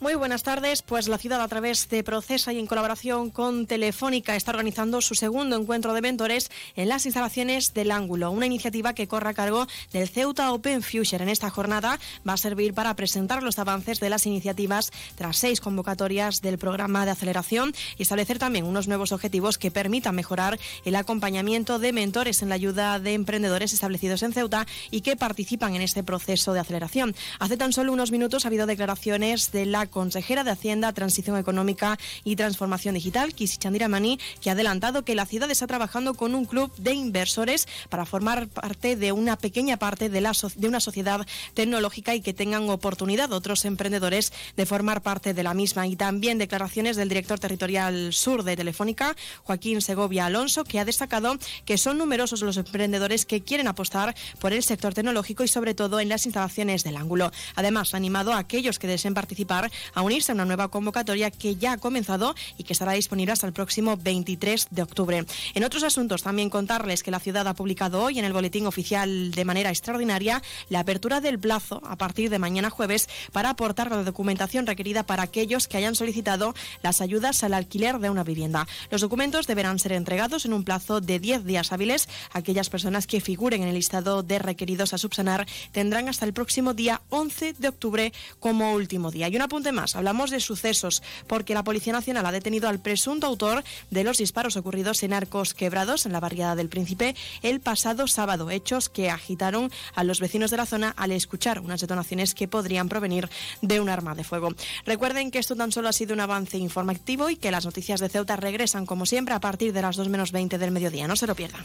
Muy buenas tardes. Pues la ciudad a través de Procesa y en colaboración con Telefónica está organizando su segundo encuentro de mentores en las instalaciones del Ángulo, una iniciativa que corre a cargo del Ceuta Open Future. En esta jornada va a servir para presentar los avances de las iniciativas tras seis convocatorias del programa de aceleración y establecer también unos nuevos objetivos que permitan mejorar el acompañamiento de mentores en la ayuda de emprendedores establecidos en Ceuta y que participan en este proceso de aceleración. Hace tan solo unos minutos ha habido declaraciones de la consejera de Hacienda, Transición Económica y Transformación Digital, Kisi Chandira Mani, que ha adelantado que la ciudad está trabajando con un club de inversores para formar parte de una pequeña parte de, la de una sociedad tecnológica y que tengan oportunidad otros emprendedores de formar parte de la misma. Y también declaraciones del director territorial sur de Telefónica, Joaquín Segovia Alonso, que ha destacado que son numerosos los emprendedores que quieren apostar por el sector tecnológico y sobre todo en las instalaciones del ángulo. Además, ha animado a aquellos que deseen participar a unirse a una nueva convocatoria que ya ha comenzado y que estará disponible hasta el próximo 23 de octubre. En otros asuntos, también contarles que la ciudad ha publicado hoy en el Boletín Oficial de manera extraordinaria la apertura del plazo a partir de mañana jueves para aportar la documentación requerida para aquellos que hayan solicitado las ayudas al alquiler de una vivienda. Los documentos deberán ser entregados en un plazo de 10 días hábiles. Aquellas personas que figuren en el listado de requeridos a subsanar tendrán hasta el próximo día 11 de octubre como último día. Y un apunte más, hablamos de sucesos, porque la Policía Nacional ha detenido al presunto autor de los disparos ocurridos en Arcos Quebrados, en la barriada del Príncipe, el pasado sábado, hechos que agitaron a los vecinos de la zona al escuchar unas detonaciones que podrían provenir de un arma de fuego. Recuerden que esto tan solo ha sido un avance informativo y que las noticias de Ceuta regresan, como siempre, a partir de las 2 menos 20 del mediodía. No se lo pierdan.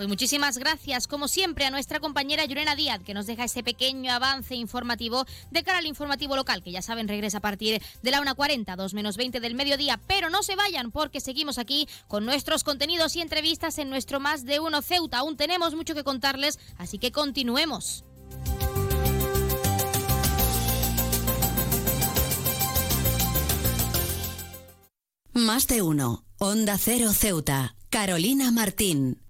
Pues muchísimas gracias, como siempre, a nuestra compañera Yurena Díaz, que nos deja ese pequeño avance informativo de cara al informativo local, que ya saben, regresa a partir de la 1.40, 2 menos 20 del mediodía. Pero no se vayan, porque seguimos aquí con nuestros contenidos y entrevistas en nuestro Más de Uno Ceuta. Aún tenemos mucho que contarles, así que continuemos. Más de uno. Onda Cero Ceuta. Carolina Martín.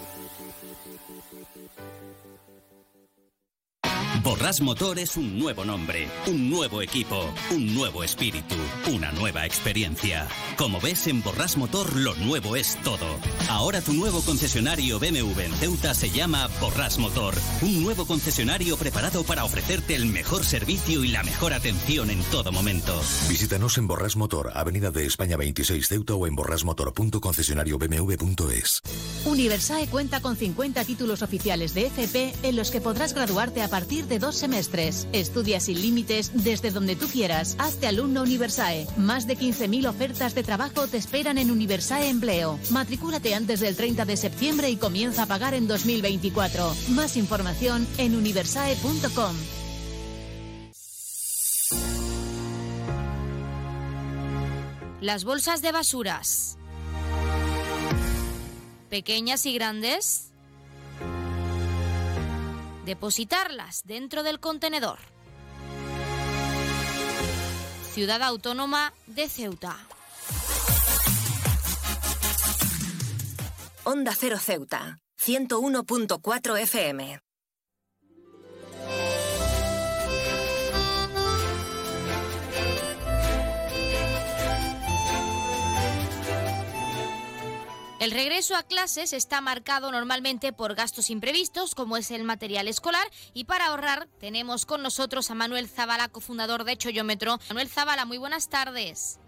Borras Motor es un nuevo nombre, un nuevo equipo, un nuevo espíritu, una nueva experiencia. Como ves, en Borras Motor lo nuevo es todo. Ahora tu nuevo concesionario BMW en Ceuta se llama Borras Motor. Un nuevo concesionario preparado para ofrecerte el mejor servicio y la mejor atención en todo momento. Visítanos en Borras Motor, Avenida de España 26 Ceuta o en borrasmotor.concesionariobmw.es. Universae cuenta con 50 títulos oficiales de FP en los que podrás graduarte a partir de dos semestres. Estudia sin límites desde donde tú quieras. Hazte alumno Universae. Más de 15.000 ofertas de trabajo te esperan en Universae Empleo. Matricúlate antes del 30 de septiembre y comienza a pagar en 2024. Más información en universae.com. Las bolsas de basuras. Pequeñas y grandes. Depositarlas dentro del contenedor. Ciudad Autónoma de Ceuta. Onda Cero Ceuta, 101.4 FM. El regreso a clases está marcado normalmente por gastos imprevistos, como es el material escolar, y para ahorrar tenemos con nosotros a Manuel Zabala, cofundador de Choyómetro. Manuel Zabala, muy buenas tardes.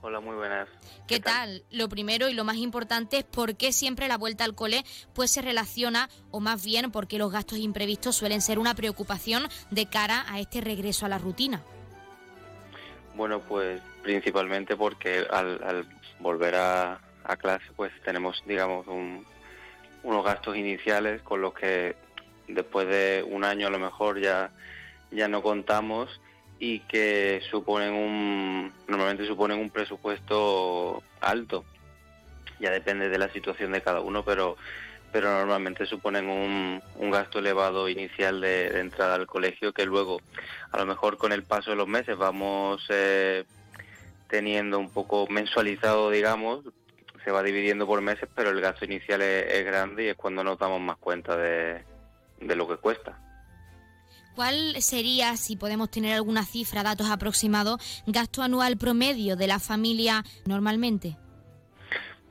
Hola, muy buenas. ¿Qué, tal? Lo primero y lo más importante es por qué siempre la vuelta al cole pues se relaciona, o más bien porque los gastos imprevistos suelen ser una preocupación de cara a este regreso a la rutina. Bueno, pues principalmente porque al, al volver a, a clase pues tenemos digamos un, unos gastos iniciales con los que después de un año a lo mejor ya ya no contamos y que suponen un normalmente suponen un presupuesto alto. Ya depende de la situación de cada uno pero pero normalmente suponen un, un gasto elevado inicial de, de, entrada al colegio que luego a lo mejor con el paso de los meses vamos eh, teniendo un poco mensualizado digamos se va dividiendo por meses, pero el gasto inicial es, grande y es cuando nos damos más cuenta de, de, lo que cuesta. ¿Cuál sería, si podemos tener alguna cifra, datos aproximados, gasto anual promedio de la familia normalmente?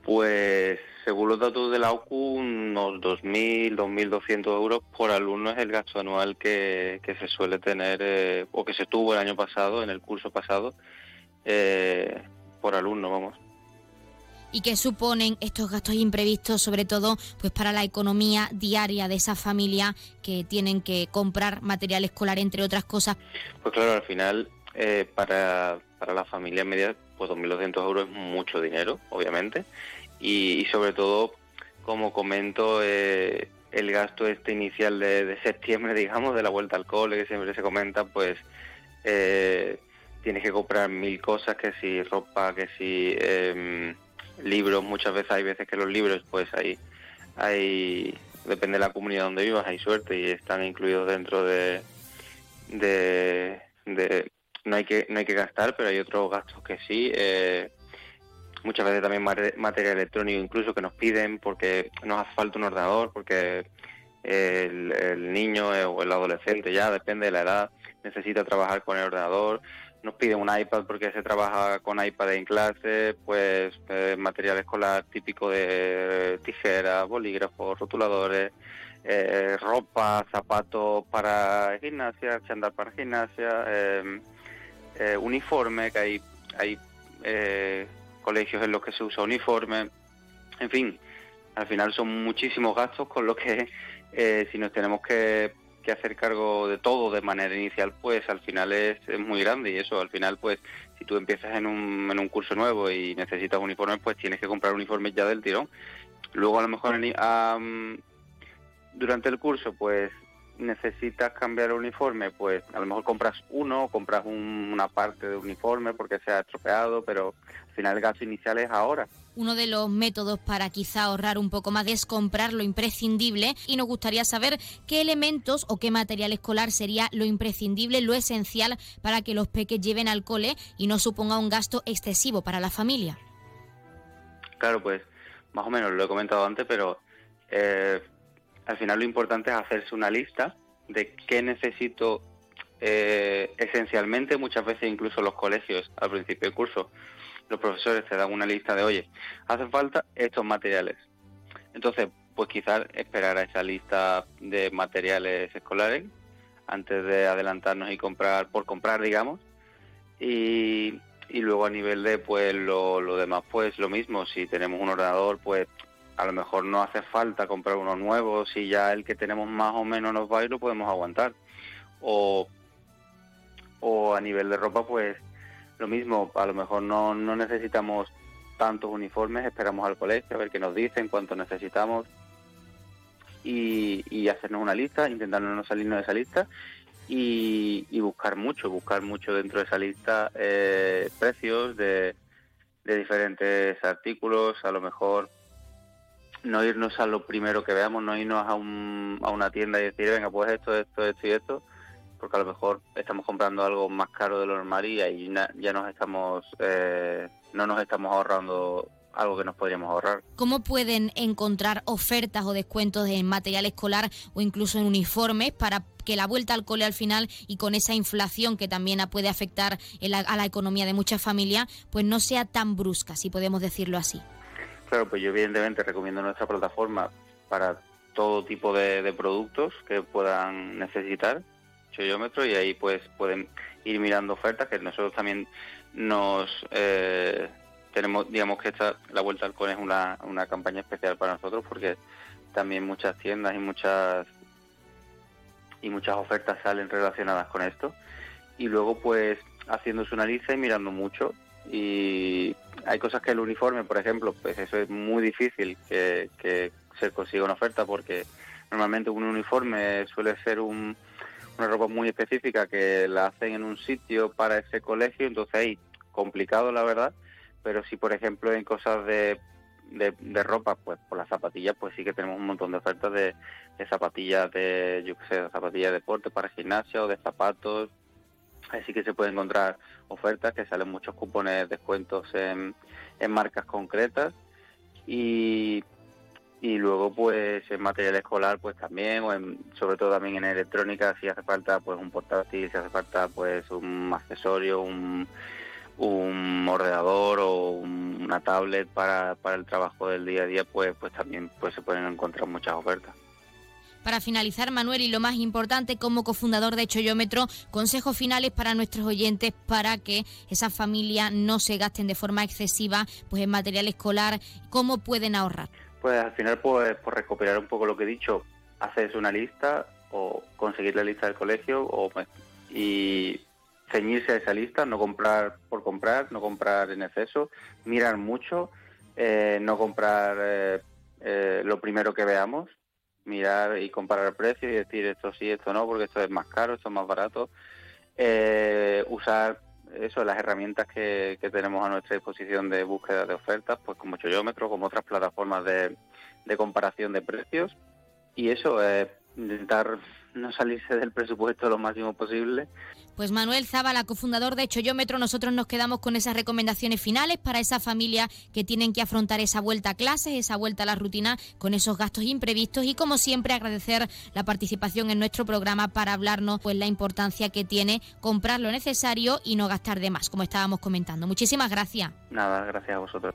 Pues según los datos de la OCU, unos 2.000, 2.200 euros por alumno es el gasto anual que, que se suele tener eh, o que se tuvo el año pasado, en el curso pasado, eh, por alumno, vamos y qué suponen estos gastos imprevistos, sobre todo pues para la economía diaria de esa familia que tienen que comprar material escolar, entre otras cosas. Pues claro, al final eh, para, para la familia media, pues 2.200 euros es mucho dinero, obviamente, y, y sobre todo, como comento, eh, el gasto este inicial de, de, septiembre, digamos, de la vuelta al cole, que siempre se comenta, pues... Eh, tienes que comprar mil cosas, que si ropa, que si eh, libros, muchas veces hay veces que los libros, pues hay, hay depende de la comunidad donde vivas, hay suerte y están incluidos dentro de, de, no hay que no hay que gastar, pero hay otros gastos que sí. Eh, muchas veces también material electrónico incluso que nos piden porque nos hace falta un ordenador, porque el, el niño o el adolescente ya, depende de la edad, necesita trabajar con el ordenador nos piden un iPad porque se trabaja con iPad en clase, pues eh, material escolar típico de tijeras, bolígrafos, rotuladores, eh, ropa, zapatos para gimnasia, chandal para gimnasia, eh, eh, uniforme, que hay, hay eh, colegios en los que se usa uniforme, en fin, al final son muchísimos gastos con lo que si nos tenemos que, que hacer cargo de todo de manera inicial, pues al final es, es muy grande y eso, al final pues si tú empiezas en un, en un curso nuevo y necesitas uniformes, pues tienes que comprar uniformes ya del tirón. Luego a lo mejor am, durante el curso pues necesitas cambiar el uniforme, pues a lo mejor compras uno, compras un- una parte de uniforme porque se ha estropeado, pero al final el gasto inicial es ahora. Uno de los métodos para quizá ahorrar un poco más es comprar lo imprescindible y nos gustaría saber qué elementos o qué material escolar sería lo imprescindible, lo esencial para que los peques lleven al cole y no suponga un gasto excesivo para la familia. Claro, pues más o menos lo he comentado antes, pero eh, al final lo importante es hacerse una lista de qué necesito eh, esencialmente, muchas veces incluso los colegios al principio del curso, los profesores te dan una lista de, oye, hacen falta estos materiales. Entonces, pues quizás esperar a esa lista de materiales escolares antes de adelantarnos y comprar, por comprar, digamos, y, y luego a nivel de pues lo, lo demás pues lo mismo si tenemos un ordenador pues a lo mejor no hace falta comprar uno nuevo si ya el que tenemos más o menos nos va y lo podemos aguantar o o a nivel de ropa pues lo mismo a lo mejor no, no necesitamos tantos uniformes esperamos al colegio a ver qué nos dicen cuánto necesitamos y, y hacernos una lista intentando no salirnos de esa lista y, y buscar mucho, buscar mucho dentro de esa lista eh, precios de, de diferentes artículos, a lo mejor no irnos a lo primero que veamos, no irnos a, un, a una tienda y decir, venga, pues esto, esto, esto y esto, porque a lo mejor estamos comprando algo más caro de lo normal y ahí ya nos estamos, eh, no nos estamos ahorrando algo que nos podríamos ahorrar. ¿Cómo pueden encontrar ofertas o descuentos en material escolar o incluso en uniformes para que la vuelta al cole al final y con esa inflación que también puede afectar a la economía de muchas familias, pues no sea tan brusca, si podemos decirlo así? Claro, pues yo evidentemente recomiendo nuestra plataforma para todo tipo de, de productos que puedan necesitar Choyómetro y ahí pues pueden ir mirando ofertas que nosotros también nos eh, tenemos, digamos que esta, la Vuelta al Cole es una, una campaña especial para nosotros porque también muchas tiendas y muchas y muchas ofertas salen relacionadas con esto. Y luego pues haciéndose una lista y mirando mucho. Y hay cosas que el uniforme por ejemplo pues eso es muy difícil que se consiga una oferta porque normalmente un uniforme suele ser un, una ropa muy específica que la hacen en un sitio para ese colegio entonces ahí complicado la verdad. Pero si por ejemplo en cosas de, de, ropa pues por las zapatillas pues sí que tenemos un montón de ofertas de, zapatillas de yo qué sé zapatillas de deporte para gimnasia o de zapatos. Así que se pueden encontrar ofertas que salen muchos cupones, descuentos en, en marcas concretas. Y, y luego pues en material escolar pues también o en, sobre todo también en electrónica si hace falta pues un portátil, si hace falta pues un accesorio, un, un ordenador o un- una tablet para, para el trabajo del día a día pues pues también pues se pueden encontrar muchas ofertas. Para finalizar, Manuel, y lo más importante, como cofundador de Choyómetro, consejos finales para nuestros oyentes para que esas familias no se gasten de forma excesiva pues en material escolar, cómo pueden ahorrar. Pues al final, pues por recopilar un poco lo que he dicho, haces una lista o conseguir la lista del colegio o pues, y ceñirse a esa lista, no comprar por comprar, no comprar en exceso, mirar mucho, eh, no comprar eh, eh, lo primero que veamos, mirar y comparar precios y decir esto sí, esto no, porque esto es más caro, esto es más barato. Eh, usar eso, las herramientas que, que tenemos a nuestra disposición de búsqueda de ofertas, pues como Choyómetro, como otras plataformas de, de comparación de precios. Y eso, eh, intentar no salirse del presupuesto lo máximo posible. Pues Manuel Zábala, cofundador de Choyómetro, nosotros nos quedamos con esas recomendaciones finales para esa familia que tienen que afrontar esa vuelta a clases, esa vuelta a la rutina con esos gastos imprevistos y como siempre agradecer la participación en nuestro programa para hablarnos pues la importancia que tiene comprar lo necesario y no gastar de más, como estábamos comentando. Muchísimas gracias. Nada, gracias a vosotros.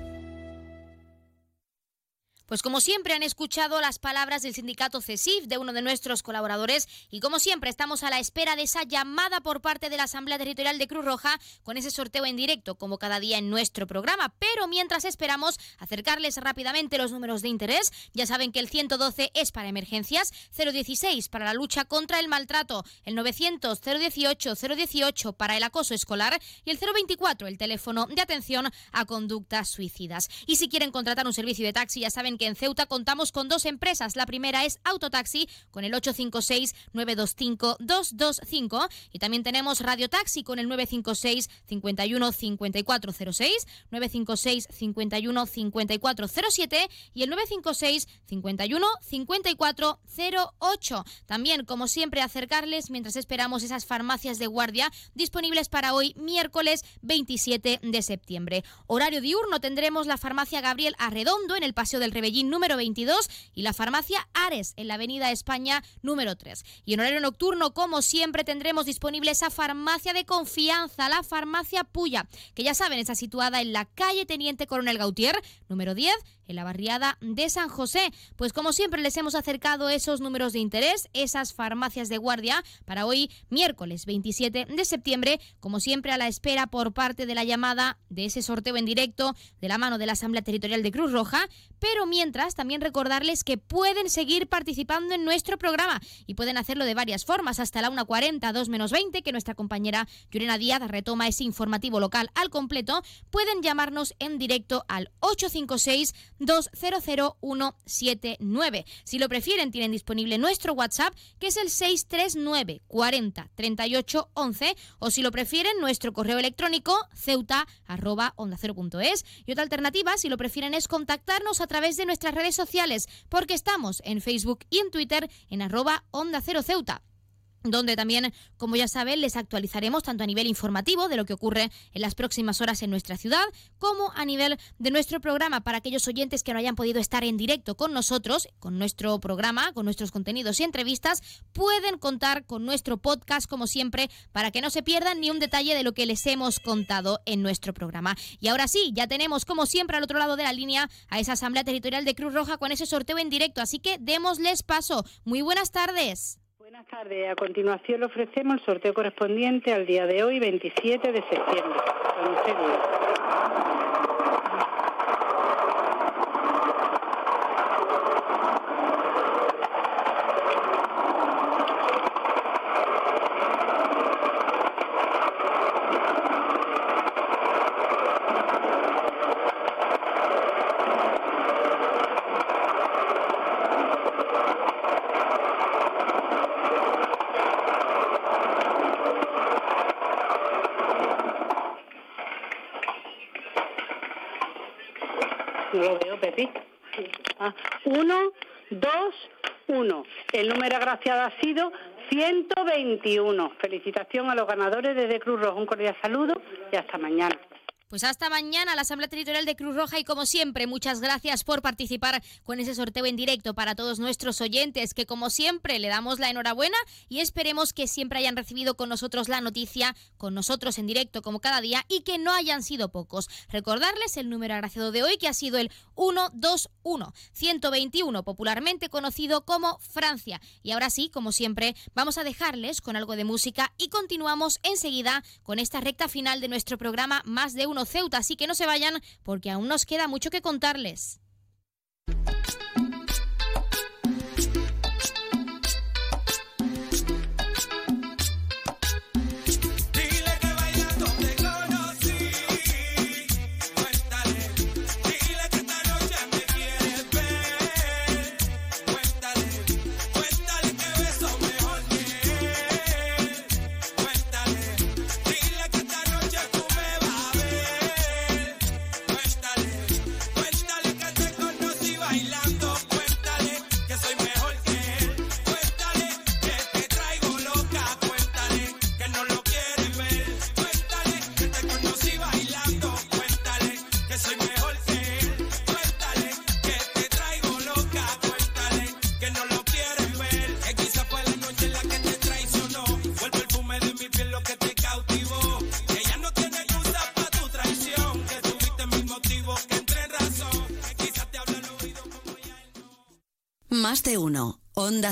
Pues como siempre han escuchado las palabras del sindicato CESIF, de uno de nuestros colaboradores, y como siempre estamos a la espera de esa llamada por parte de la Asamblea Territorial de Cruz Roja con ese sorteo en directo, como cada día en nuestro programa. Pero mientras esperamos acercarles rápidamente los números de interés, ya saben que el 112 es para emergencias, 016 para la lucha contra el maltrato, el 900 018 018 para el acoso escolar y el 024 el teléfono de atención a conductas suicidas. Y si quieren contratar un servicio de taxi, ya saben en Ceuta contamos con dos empresas. La primera es Autotaxi con el 856-925-225 y también tenemos Radio Taxi con el 956 51 5406, 956 51 5407 y el 956 51 5408. También, como siempre, acercarles mientras esperamos esas farmacias de guardia disponibles para hoy, miércoles 27 de septiembre. Horario diurno tendremos la farmacia Gabriel Arredondo en el Paseo del Rebellín número 22 y la farmacia Ares en la Avenida España número 3. Y en horario nocturno, como siempre, tendremos disponible esa farmacia de confianza, la farmacia Puya, que ya saben, está situada en la calle Teniente Coronel Gautier, número 10 en la barriada de San José. Pues como siempre les hemos acercado esos números de interés, esas farmacias de guardia para hoy miércoles 27 de septiembre, como siempre a la espera por parte de la llamada de ese sorteo en directo de la mano de la Asamblea Territorial de Cruz Roja, pero mientras también recordarles que pueden seguir participando en nuestro programa y pueden hacerlo de varias formas hasta la 1.40, 2 menos 20, que nuestra compañera Yurena Díaz retoma ese informativo local al completo, pueden llamarnos en directo al 856 200179. Si lo prefieren, tienen disponible nuestro WhatsApp, que es el 639 40 38 11, o si lo prefieren, nuestro correo electrónico ceuta arroba onda Y otra alternativa, si lo prefieren, es contactarnos a través de nuestras redes sociales, porque estamos en Facebook y en Twitter en arroba onda cero ceuta donde también, como ya saben, les actualizaremos tanto a nivel informativo de lo que ocurre en las próximas horas en nuestra ciudad, como a nivel de nuestro programa para aquellos oyentes que no hayan podido estar en directo con nosotros, con nuestro programa, con nuestros contenidos y entrevistas, pueden contar con nuestro podcast, como siempre, para que no se pierdan ni un detalle de lo que les hemos contado en nuestro programa. Y ahora sí, ya tenemos, como siempre, al otro lado de la línea a esa Asamblea Territorial de Cruz Roja con ese sorteo en directo, así que démosles paso. Muy buenas tardes. Buenas tardes. A continuación le ofrecemos el sorteo correspondiente al día de hoy, 27 de septiembre. Veo, Pepi. Ah, uno, dos, uno. El número agraciado ha sido 121. Felicitación a los ganadores desde Cruz Roja. Un cordial saludo y hasta mañana. Pues hasta mañana la Asamblea Territorial de Cruz Roja y como siempre, muchas gracias por participar con ese sorteo en directo para todos nuestros oyentes que como siempre le damos la enhorabuena y esperemos que siempre hayan recibido con nosotros la noticia, con nosotros en directo como cada día y que no hayan sido pocos. Recordarles el número agraciado de hoy que ha sido el 121 121, popularmente conocido como Francia. Y ahora sí, como siempre, vamos a dejarles con algo de música y continuamos enseguida con esta recta final de nuestro programa Más de uno Ceuta, así que no se vayan porque aún nos queda mucho que contarles.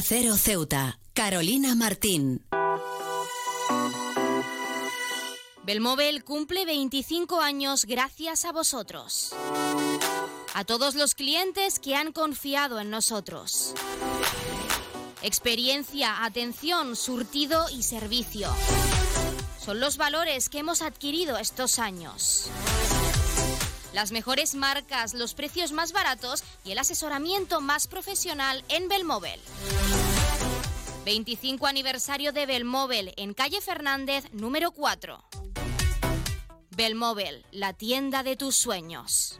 Cero Ceuta. Carolina Martín. Belmóvil cumple 25 años gracias a vosotros. A todos los clientes que han confiado en nosotros. Experiencia, atención, surtido y servicio. Son los valores que hemos adquirido estos años. Las mejores marcas, los precios más baratos y el asesoramiento más profesional en Belmóvil. 25 aniversario de Belmóvil en calle Fernández número 4. Belmóvil, la tienda de tus sueños.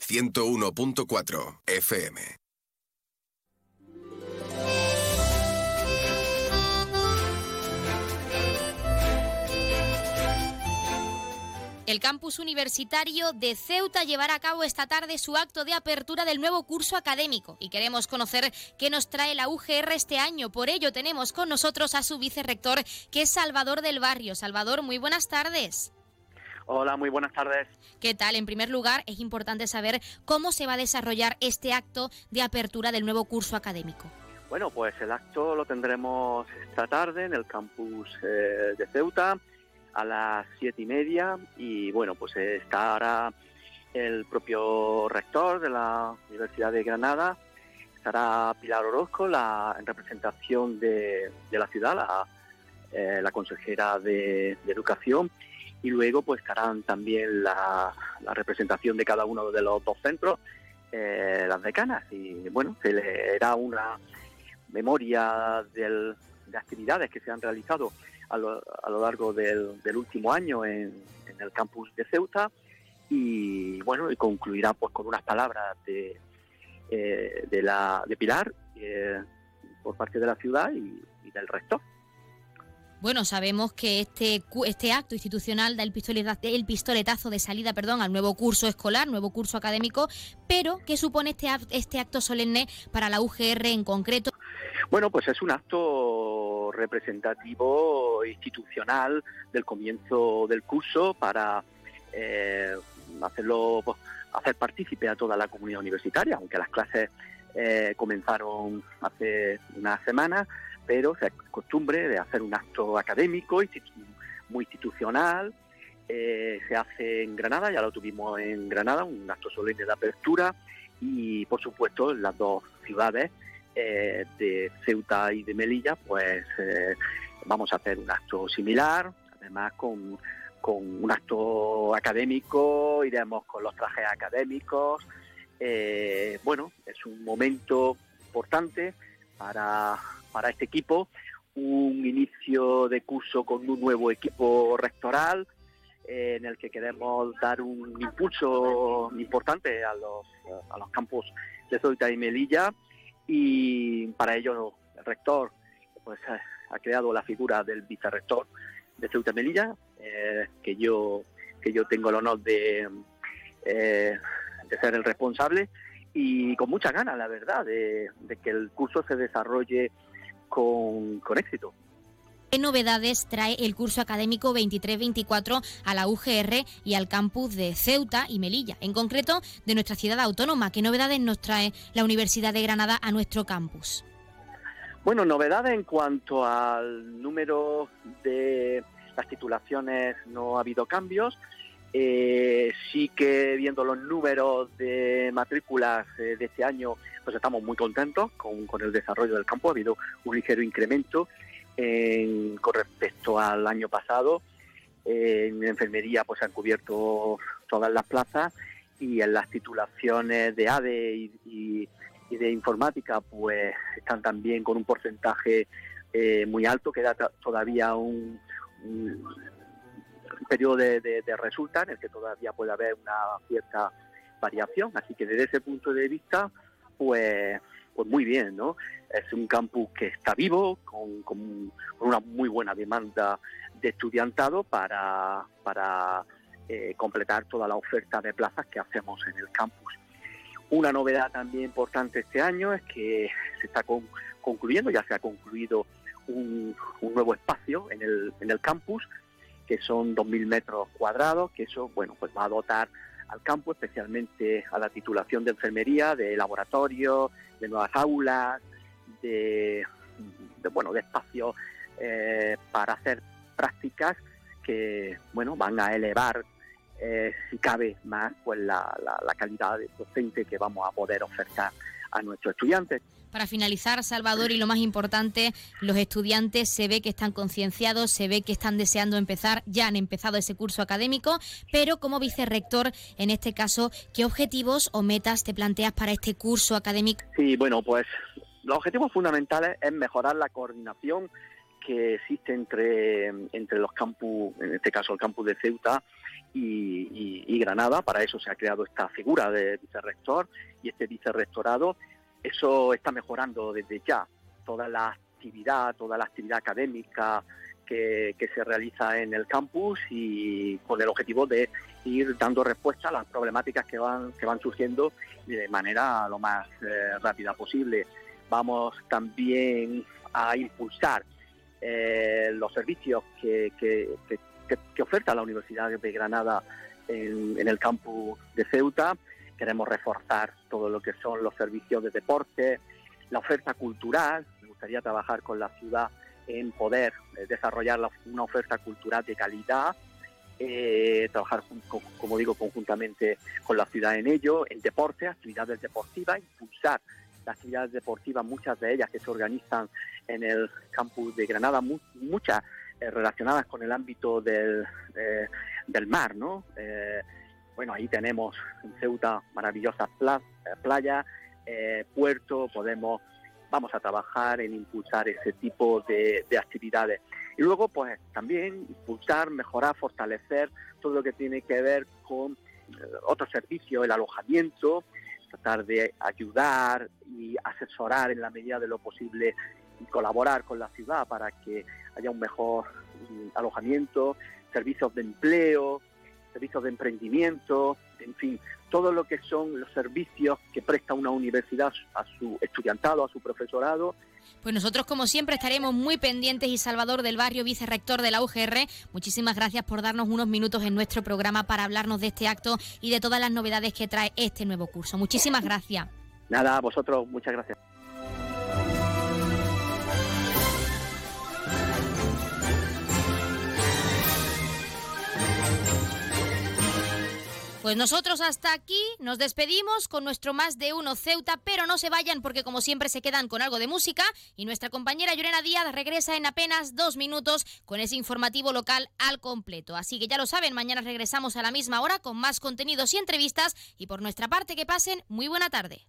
101.4 FM. El campus universitario de Ceuta llevará a cabo esta tarde su acto de apertura del nuevo curso académico y queremos conocer qué nos trae la UGR este año. Por ello tenemos con nosotros a su vicerrector, que es Salvador del Barrio. Salvador, muy buenas tardes. Hola, muy buenas tardes. ¿Qué tal? En primer lugar, es importante saber cómo se va a desarrollar este acto de apertura del nuevo curso académico. Bueno, pues el acto lo tendremos esta tarde en el campus eh, de Ceuta a las siete y media y bueno, pues estará el propio rector de la Universidad de Granada, estará Pilar Orozco la, en representación de, de la ciudad, la, eh, la consejera de, de Educación y luego pues estarán también la, la representación de cada uno de los dos centros, eh, las decanas y bueno, se le da una memoria del, de actividades que se han realizado a lo, a lo largo del, último año en, el campus de Ceuta y bueno y concluirá pues con unas palabras de, eh, de la de Pilar eh, por parte de la ciudad y, y del rector. Bueno, sabemos que este, este acto institucional da el pistoletazo, el pistoletazo de salida perdón, al nuevo curso escolar, nuevo curso académico, pero ¿qué supone este, este acto solemne para la UGR en concreto? Bueno, pues es un acto representativo institucional del comienzo del curso para eh, hacerlo pues, hacer partícipe a toda la comunidad universitaria, aunque las clases eh, comenzaron hace unas semanas, pero se costumbre de hacer un acto académico muy institucional. Eh, se hace en Granada, ya lo tuvimos en Granada, un acto solemne de apertura y, por supuesto, en las dos ciudades eh, de Ceuta y de Melilla, pues eh, vamos a hacer un acto similar, además con, con un acto académico, iremos con los trajes académicos. Bueno, es un momento importante para, para este equipo, un inicio de curso con un nuevo equipo rectoral, en el que queremos dar un impulso importante a los, a los campos de Ceuta y Melilla. Y para ello el rector pues ha, creado la figura del vicerrector de Ceuta y Melilla eh, que yo que yo tengo el honor de, eh, de ser el responsable y con mucha ganas la verdad de, de que el curso se desarrolle con, con éxito. ¿Qué novedades trae el curso académico 23-24 a la UGR y al campus de Ceuta y Melilla? En concreto, de nuestra ciudad autónoma. ¿Qué novedades nos trae la Universidad de Granada a nuestro campus? Bueno, novedades en cuanto al número de las titulaciones no ha habido cambios. Eh, sí que viendo los números de matrículas eh, de este año, pues estamos muy contentos con, con el desarrollo del campo. Ha habido un ligero incremento con respecto al año pasado. en enfermería pues han cubierto todas las plazas y en las titulaciones de ADE y, de informática pues están también con un porcentaje eh, muy alto, queda todavía un, periodo de, de, resulta en el que todavía puede haber una cierta variación, así que desde ese punto de vista pues pues muy bien, ¿no? Es un campus que está vivo, con, con, una muy buena demanda de estudiantado para, para eh, completar toda la oferta de plazas que hacemos en el campus. Una novedad también importante este año es que se está concluyendo, ya se ha concluido un, un, nuevo espacio en el, en el campus, que son 2.000 metros cuadrados, que eso bueno pues va a dotar al campo, especialmente a la titulación de enfermería, de laboratorio, de nuevas aulas, de, bueno, de espacios eh, para hacer prácticas que bueno van a elevar eh, si cabe más pues la, la calidad docente que vamos a poder ofertar a nuestros estudiantes. Para finalizar, Salvador, y lo más importante, los estudiantes se ve que están concienciados, se ve que están deseando empezar, ya han empezado ese curso académico, pero como vicerrector, en este caso, ¿qué objetivos o metas te planteas para este curso académico? Sí, bueno, pues los objetivos fundamentales es mejorar la coordinación que existe entre, entre los campus, en este caso el campus de Ceuta y, Granada. Para eso se ha creado esta figura de vicerrector y este vicerrectorado eso está mejorando desde ya. Toda la actividad, toda la actividad académica que, se realiza en el campus y con el objetivo de ir dando respuesta a las problemáticas que van, que van surgiendo de manera lo más eh, rápida posible. Vamos también a impulsar eh, los servicios que, que, oferta la Universidad de Granada en el campus de Ceuta Queremos reforzar todo lo que son los servicios de deporte, la oferta cultural. Me gustaría trabajar con la ciudad en poder eh, desarrollar una oferta cultural de calidad, eh, trabajar, como digo, conjuntamente con la ciudad en ello, en deporte, actividades deportivas, impulsar las actividades deportivas, muchas de ellas que se organizan en el campus de Granada, muchas eh, relacionadas con el ámbito del, del mar, ¿no? Bueno, ahí tenemos en Ceuta maravillosas eh, playas, eh, puertos, podemos, vamos a trabajar en impulsar ese tipo de, actividades. Y luego, pues también impulsar, mejorar, fortalecer todo lo que tiene que ver con eh, otros servicios, el alojamiento, tratar de ayudar y asesorar en la medida de lo posible y colaborar con la ciudad para que haya un mejor mm, alojamiento, servicios de empleo, servicios de emprendimiento, en fin, todo lo que son los servicios que presta una universidad a su estudiantado, a su profesorado. Pues nosotros, como siempre, estaremos muy pendientes y Salvador del Barrio, vicerrector de la UGR, muchísimas gracias por darnos unos minutos en nuestro programa para hablarnos de este acto y de todas las novedades que trae este nuevo curso. Muchísimas gracias. Nada, a vosotros, muchas gracias. Pues nosotros hasta aquí nos despedimos con nuestro más de uno Ceuta, pero no se vayan porque como siempre se quedan con algo de música y nuestra compañera Llorena Díaz regresa en apenas dos minutos con ese informativo local al completo. Así que ya lo saben, mañana regresamos a la misma hora con más contenidos y entrevistas y por nuestra parte que pasen muy buena tarde.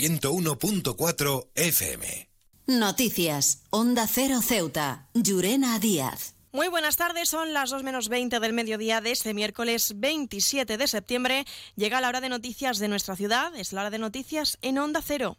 101.4 FM. Noticias. Onda Cero Ceuta. Llurena Díaz. Muy buenas tardes, son las 2 menos 20 del mediodía de este miércoles 27 de septiembre. Llega la hora de noticias de nuestra ciudad, es la hora de noticias en Onda Cero.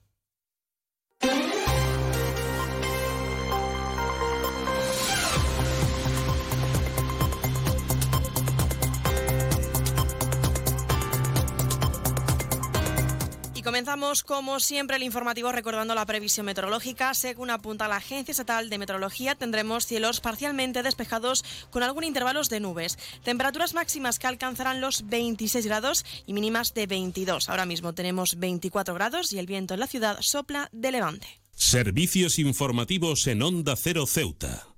Y comenzamos, como siempre, el informativo recordando la previsión meteorológica. Según apunta la Agencia Estatal de Meteorología, tendremos cielos parcialmente despejados con algún intervalos de nubes. Temperaturas máximas que alcanzarán los 26 grados y mínimas de 22. Ahora mismo tenemos 24 grados y el viento en la ciudad sopla de levante. Servicios informativos en Onda Cero Ceuta.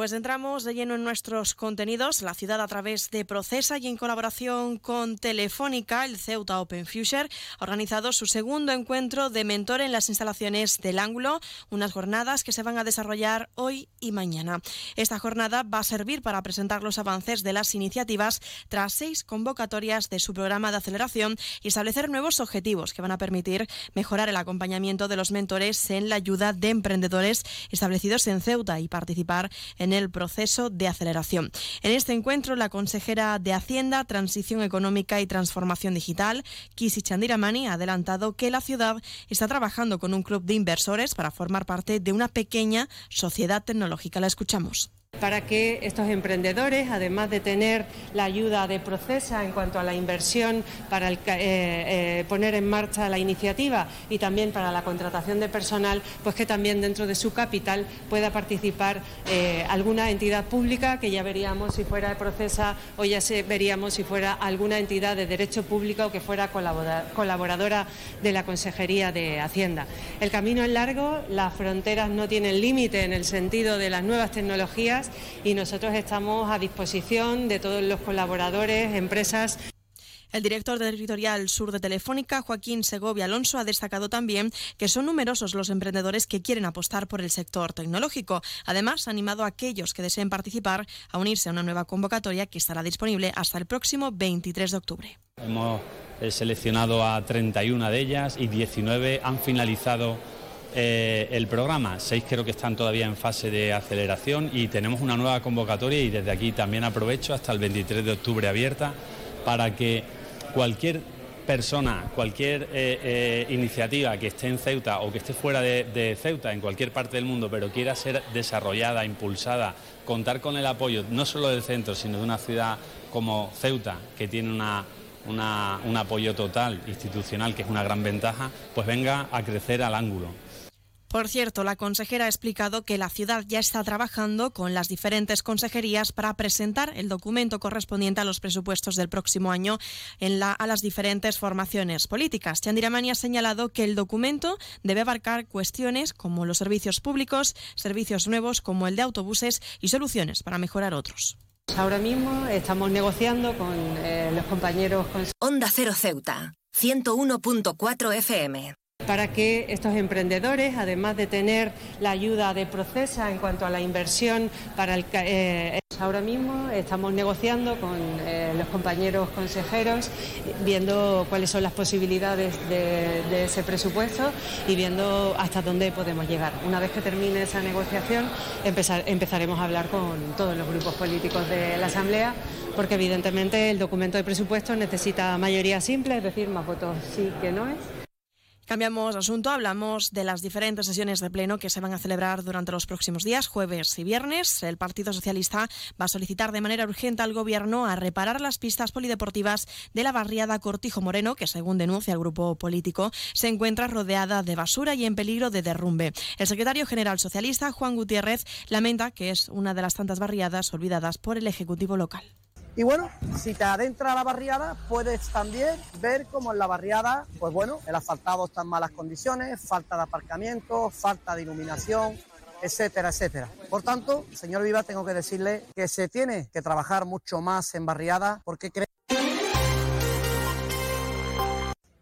Pues entramos de lleno en nuestros contenidos. La ciudad a través de Procesa y en colaboración con Telefónica, el Ceuta Open Future, ha organizado su segundo encuentro de mentor en las instalaciones del Ángulo, unas jornadas que se van a desarrollar hoy y mañana. Esta jornada va a servir para presentar los avances de las iniciativas tras seis convocatorias de su programa de aceleración y establecer nuevos objetivos que van a permitir mejorar el acompañamiento de los mentores en la ayuda de emprendedores establecidos en Ceuta y participar en el proceso de aceleración. En este encuentro, la consejera de Hacienda, Transición Económica y Transformación Digital, Kisi Chandiramani, ha adelantado que la ciudad está trabajando con un club de inversores para formar parte de una pequeña sociedad tecnológica. La escuchamos para que estos emprendedores, además de tener la ayuda de Procesa en cuanto a la inversión para eh, eh, poner en marcha la iniciativa y también para la contratación de personal, pues que también dentro de su capital pueda participar eh, alguna entidad pública, que ya veríamos si fuera Procesa o ya se, veríamos si fuera alguna entidad de derecho público o que fuera colaboradora de la Consejería de Hacienda. El camino es largo, las fronteras no tienen límite en el sentido de las nuevas tecnologías y nosotros estamos a disposición de todos los colaboradores, empresas. El director territorial sur de Telefónica, Joaquín Segovia Alonso, ha destacado también que son numerosos los emprendedores que quieren apostar por el sector tecnológico. Además, ha animado a aquellos que deseen participar a unirse a una nueva convocatoria que estará disponible hasta el próximo 23 de octubre. Hemos seleccionado a 31 de ellas y 19 han finalizado eh, el programa. Seis creo que están todavía en fase de aceleración y tenemos una nueva convocatoria y desde aquí también aprovecho hasta el 23 de octubre abierta para que cualquier persona, cualquier eh, eh, iniciativa que esté en Ceuta o que esté fuera de, Ceuta, en cualquier parte del mundo, pero quiera ser desarrollada, impulsada, contar con el apoyo no solo del centro, sino de una ciudad como Ceuta, que tiene un apoyo total institucional, que es una gran ventaja, pues venga a crecer al ángulo. Por cierto, la consejera ha explicado que la ciudad ya está trabajando con las diferentes consejerías para presentar el documento correspondiente a los presupuestos del próximo año a las diferentes formaciones políticas. Chandiramani ha señalado que el documento debe abarcar cuestiones como los servicios públicos, servicios nuevos como el de autobuses y soluciones para mejorar otros. Ahora mismo estamos negociando con eh, los compañeros. Onda Cero Ceuta, 101.4 FM para que estos emprendedores, además de tener la ayuda de Procesa en cuanto a la inversión para el... Eh, ahora mismo estamos negociando con eh, los compañeros consejeros, viendo cuáles son las posibilidades de, ese presupuesto y viendo hasta dónde podemos llegar. Una vez que termine esa negociación, empezaremos a hablar con todos los grupos políticos de la Asamblea, porque evidentemente el documento de presupuesto necesita mayoría simple, es decir, más votos sí que no es. Cambiamos asunto, hablamos de las diferentes sesiones de pleno que se van a celebrar durante los próximos días, jueves y viernes. El Partido Socialista va a solicitar de manera urgente al Gobierno a reparar las pistas polideportivas de la barriada Cortijo Moreno, que según denuncia el grupo político, se encuentra rodeada de basura y en peligro de derrumbe. El secretario general socialista, Juan Gutiérrez, lamenta que es una de las tantas barriadas olvidadas por el Ejecutivo local. Y bueno, si te adentras a la barriada, puedes también ver cómo en la barriada, pues bueno, el asfaltado está en malas condiciones, falta de aparcamiento, falta de iluminación, etcétera, etcétera. Por tanto, señor Viva, tengo que decirle que se tiene que trabajar mucho más en barriada porque creo...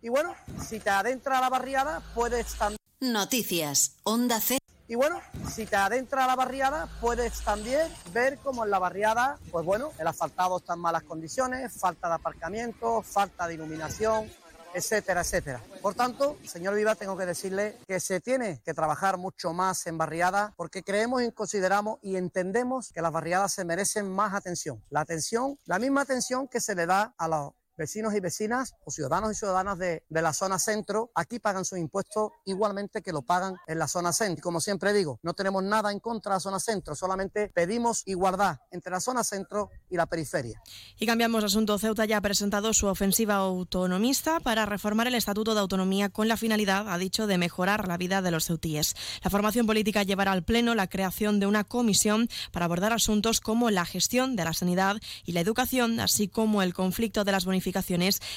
Y bueno, si te adentras a la barriada, puedes también... Noticias, Onda C. Y bueno, si te adentras a la barriada, puedes también ver cómo en la barriada, pues bueno, el asfaltado está en malas condiciones, falta de aparcamiento, falta de iluminación, etcétera, etcétera. Por tanto, señor Viva, tengo que decirle que se tiene que trabajar mucho más en barriada porque creemos y consideramos y entendemos que las barriadas se merecen más atención. La atención, la misma atención que se le da a los vecinos y vecinas o ciudadanos y ciudadanas de, la zona centro aquí pagan sus impuestos igualmente que lo pagan en la zona centro. Como siempre digo, no tenemos nada en contra de la zona centro, solamente pedimos igualdad entre la zona centro y la periferia. Y cambiamos de asunto. Ceuta ya ha presentado su ofensiva autonomista para reformar el Estatuto de Autonomía con la finalidad, ha dicho, de mejorar la vida de los ceutíes. La formación política llevará al Pleno la creación de una comisión para abordar asuntos como la gestión de la sanidad y la educación, así como el conflicto de las bonificaciones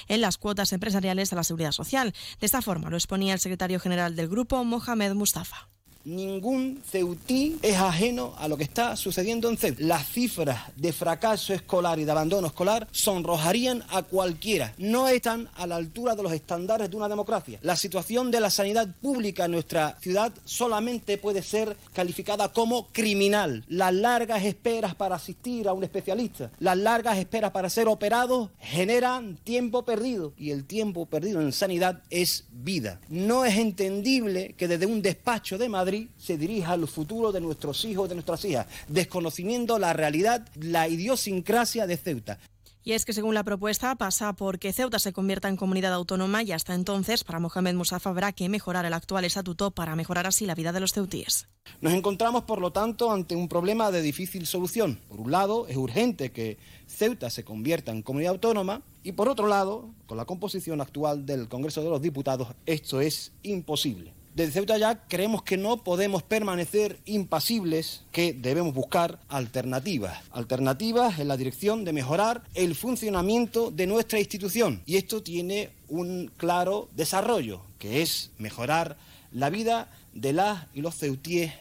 en las cuotas empresariales a la seguridad social. De esta forma lo exponía el secretario general del grupo, Mohamed Mustafa. Ningún ceutí es ajeno a lo que está sucediendo en Ceuta. Las cifras de fracaso escolar y de abandono escolar sonrojarían a cualquiera. No están a la altura de los estándares de una democracia. La situación de la sanidad pública en nuestra ciudad solamente puede ser calificada como criminal. Las largas esperas para asistir a un especialista, las largas esperas para ser operados generan tiempo perdido y el tiempo perdido en sanidad es vida. No es entendible que desde un despacho de Madrid se dirija al futuro de nuestros hijos, de nuestras hijas, desconocimiento la realidad, la idiosincrasia de Ceuta. Y es que según la propuesta pasa porque Ceuta se convierta en comunidad autónoma y hasta entonces para Mohamed Musafa habrá que mejorar el actual estatuto para mejorar así la vida de los ceutíes. Nos encontramos por lo tanto ante un problema de difícil solución. Por un lado es urgente que Ceuta se convierta en comunidad autónoma y por otro lado, con la composición actual del Congreso de los Diputados, esto es imposible. Desde Ceuta ya creemos que no podemos permanecer impasibles, que debemos buscar alternativas. Alternativas en la dirección de mejorar el funcionamiento de nuestra institución. Y esto tiene un claro desarrollo, que es mejorar la vida de las y los ceutíes.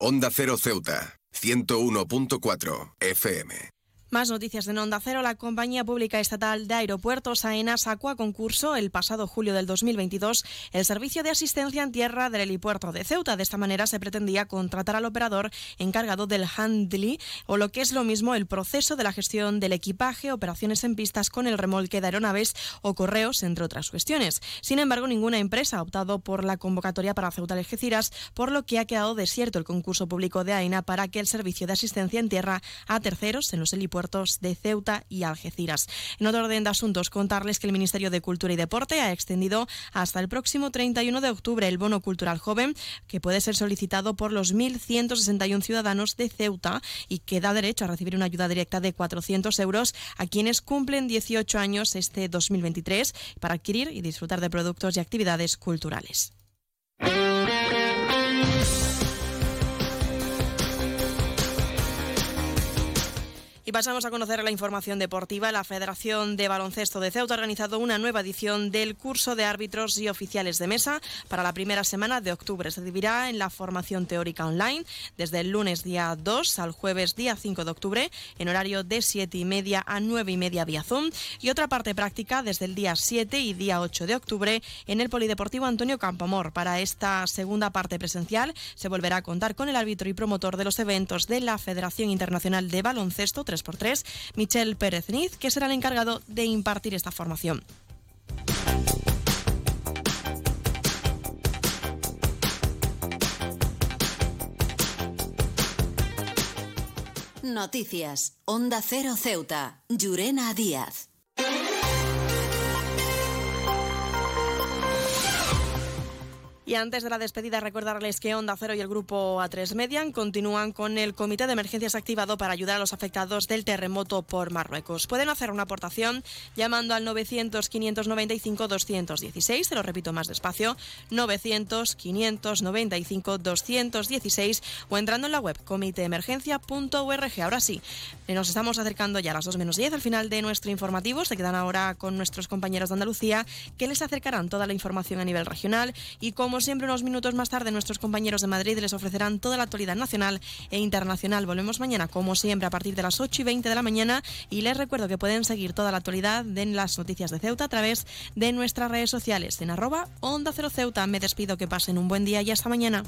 Onda Cero Ceuta, 101.4 FM. Más noticias de Onda Cero. La compañía pública estatal de aeropuertos AENA sacó a concurso el pasado julio del 2022 el servicio de asistencia en tierra del helipuerto de Ceuta. De esta manera se pretendía contratar al operador encargado del handling o lo que es lo mismo el proceso de la gestión del equipaje, operaciones en pistas con el remolque de aeronaves o correos, entre otras cuestiones. Sin embargo, ninguna empresa ha optado por la convocatoria para Ceuta Algeciras, por lo que ha quedado desierto el concurso público de AENA para que el servicio de asistencia en tierra a terceros en los helipuertos aeropuertos de Ceuta y Algeciras. En otro orden de asuntos, contarles que el Ministerio de Cultura y Deporte ha extendido hasta el próximo 31 de octubre el bono cultural joven, que puede ser solicitado por los 1.161 ciudadanos de Ceuta y que da derecho a recibir una ayuda directa de 400 euros a quienes cumplen 18 años este 2023 para adquirir y disfrutar de productos y actividades culturales. Y pasamos a conocer la información deportiva. La Federación de Baloncesto de Ceuta ha organizado una nueva edición del curso de árbitros y oficiales de mesa para la primera semana de octubre. Se dividirá en la formación teórica online desde el lunes día 2 al jueves día 5 de octubre en horario de 7 y media a 9 y media vía Zoom y otra parte práctica desde el día 7 y día 8 de octubre en el Polideportivo Antonio Campamor. Para esta segunda parte presencial se volverá a contar con el árbitro y promotor de los eventos de la Federación Internacional de Baloncesto, 3 3x3, Michel Pérez Niz, que será el encargado de impartir esta formación. Noticias. Onda Cero Ceuta. Llurena Díaz. Y antes de la despedida, recordarles que Onda Cero y el grupo A3 Median continúan con el comité de emergencias activado para ayudar a los afectados del terremoto por Marruecos. Pueden hacer una aportación llamando al 900-595-216, se lo repito más despacio, 900-595-216 o entrando en la web comiteemergencia.org. Ahora sí, nos estamos acercando ya a las 2 menos 10 al final de nuestro informativo. Se quedan ahora con nuestros compañeros de Andalucía que les acercarán toda la información a nivel regional y como siempre, unos minutos más tarde, nuestros compañeros de Madrid les ofrecerán toda la actualidad nacional e internacional. Volvemos mañana, como siempre, a partir de las 8 y 20 de la mañana. Y les recuerdo que pueden seguir toda la actualidad de las noticias de Ceuta a través de nuestras redes sociales en Onda Cero Ceuta. Me despido, que pasen un buen día y hasta mañana.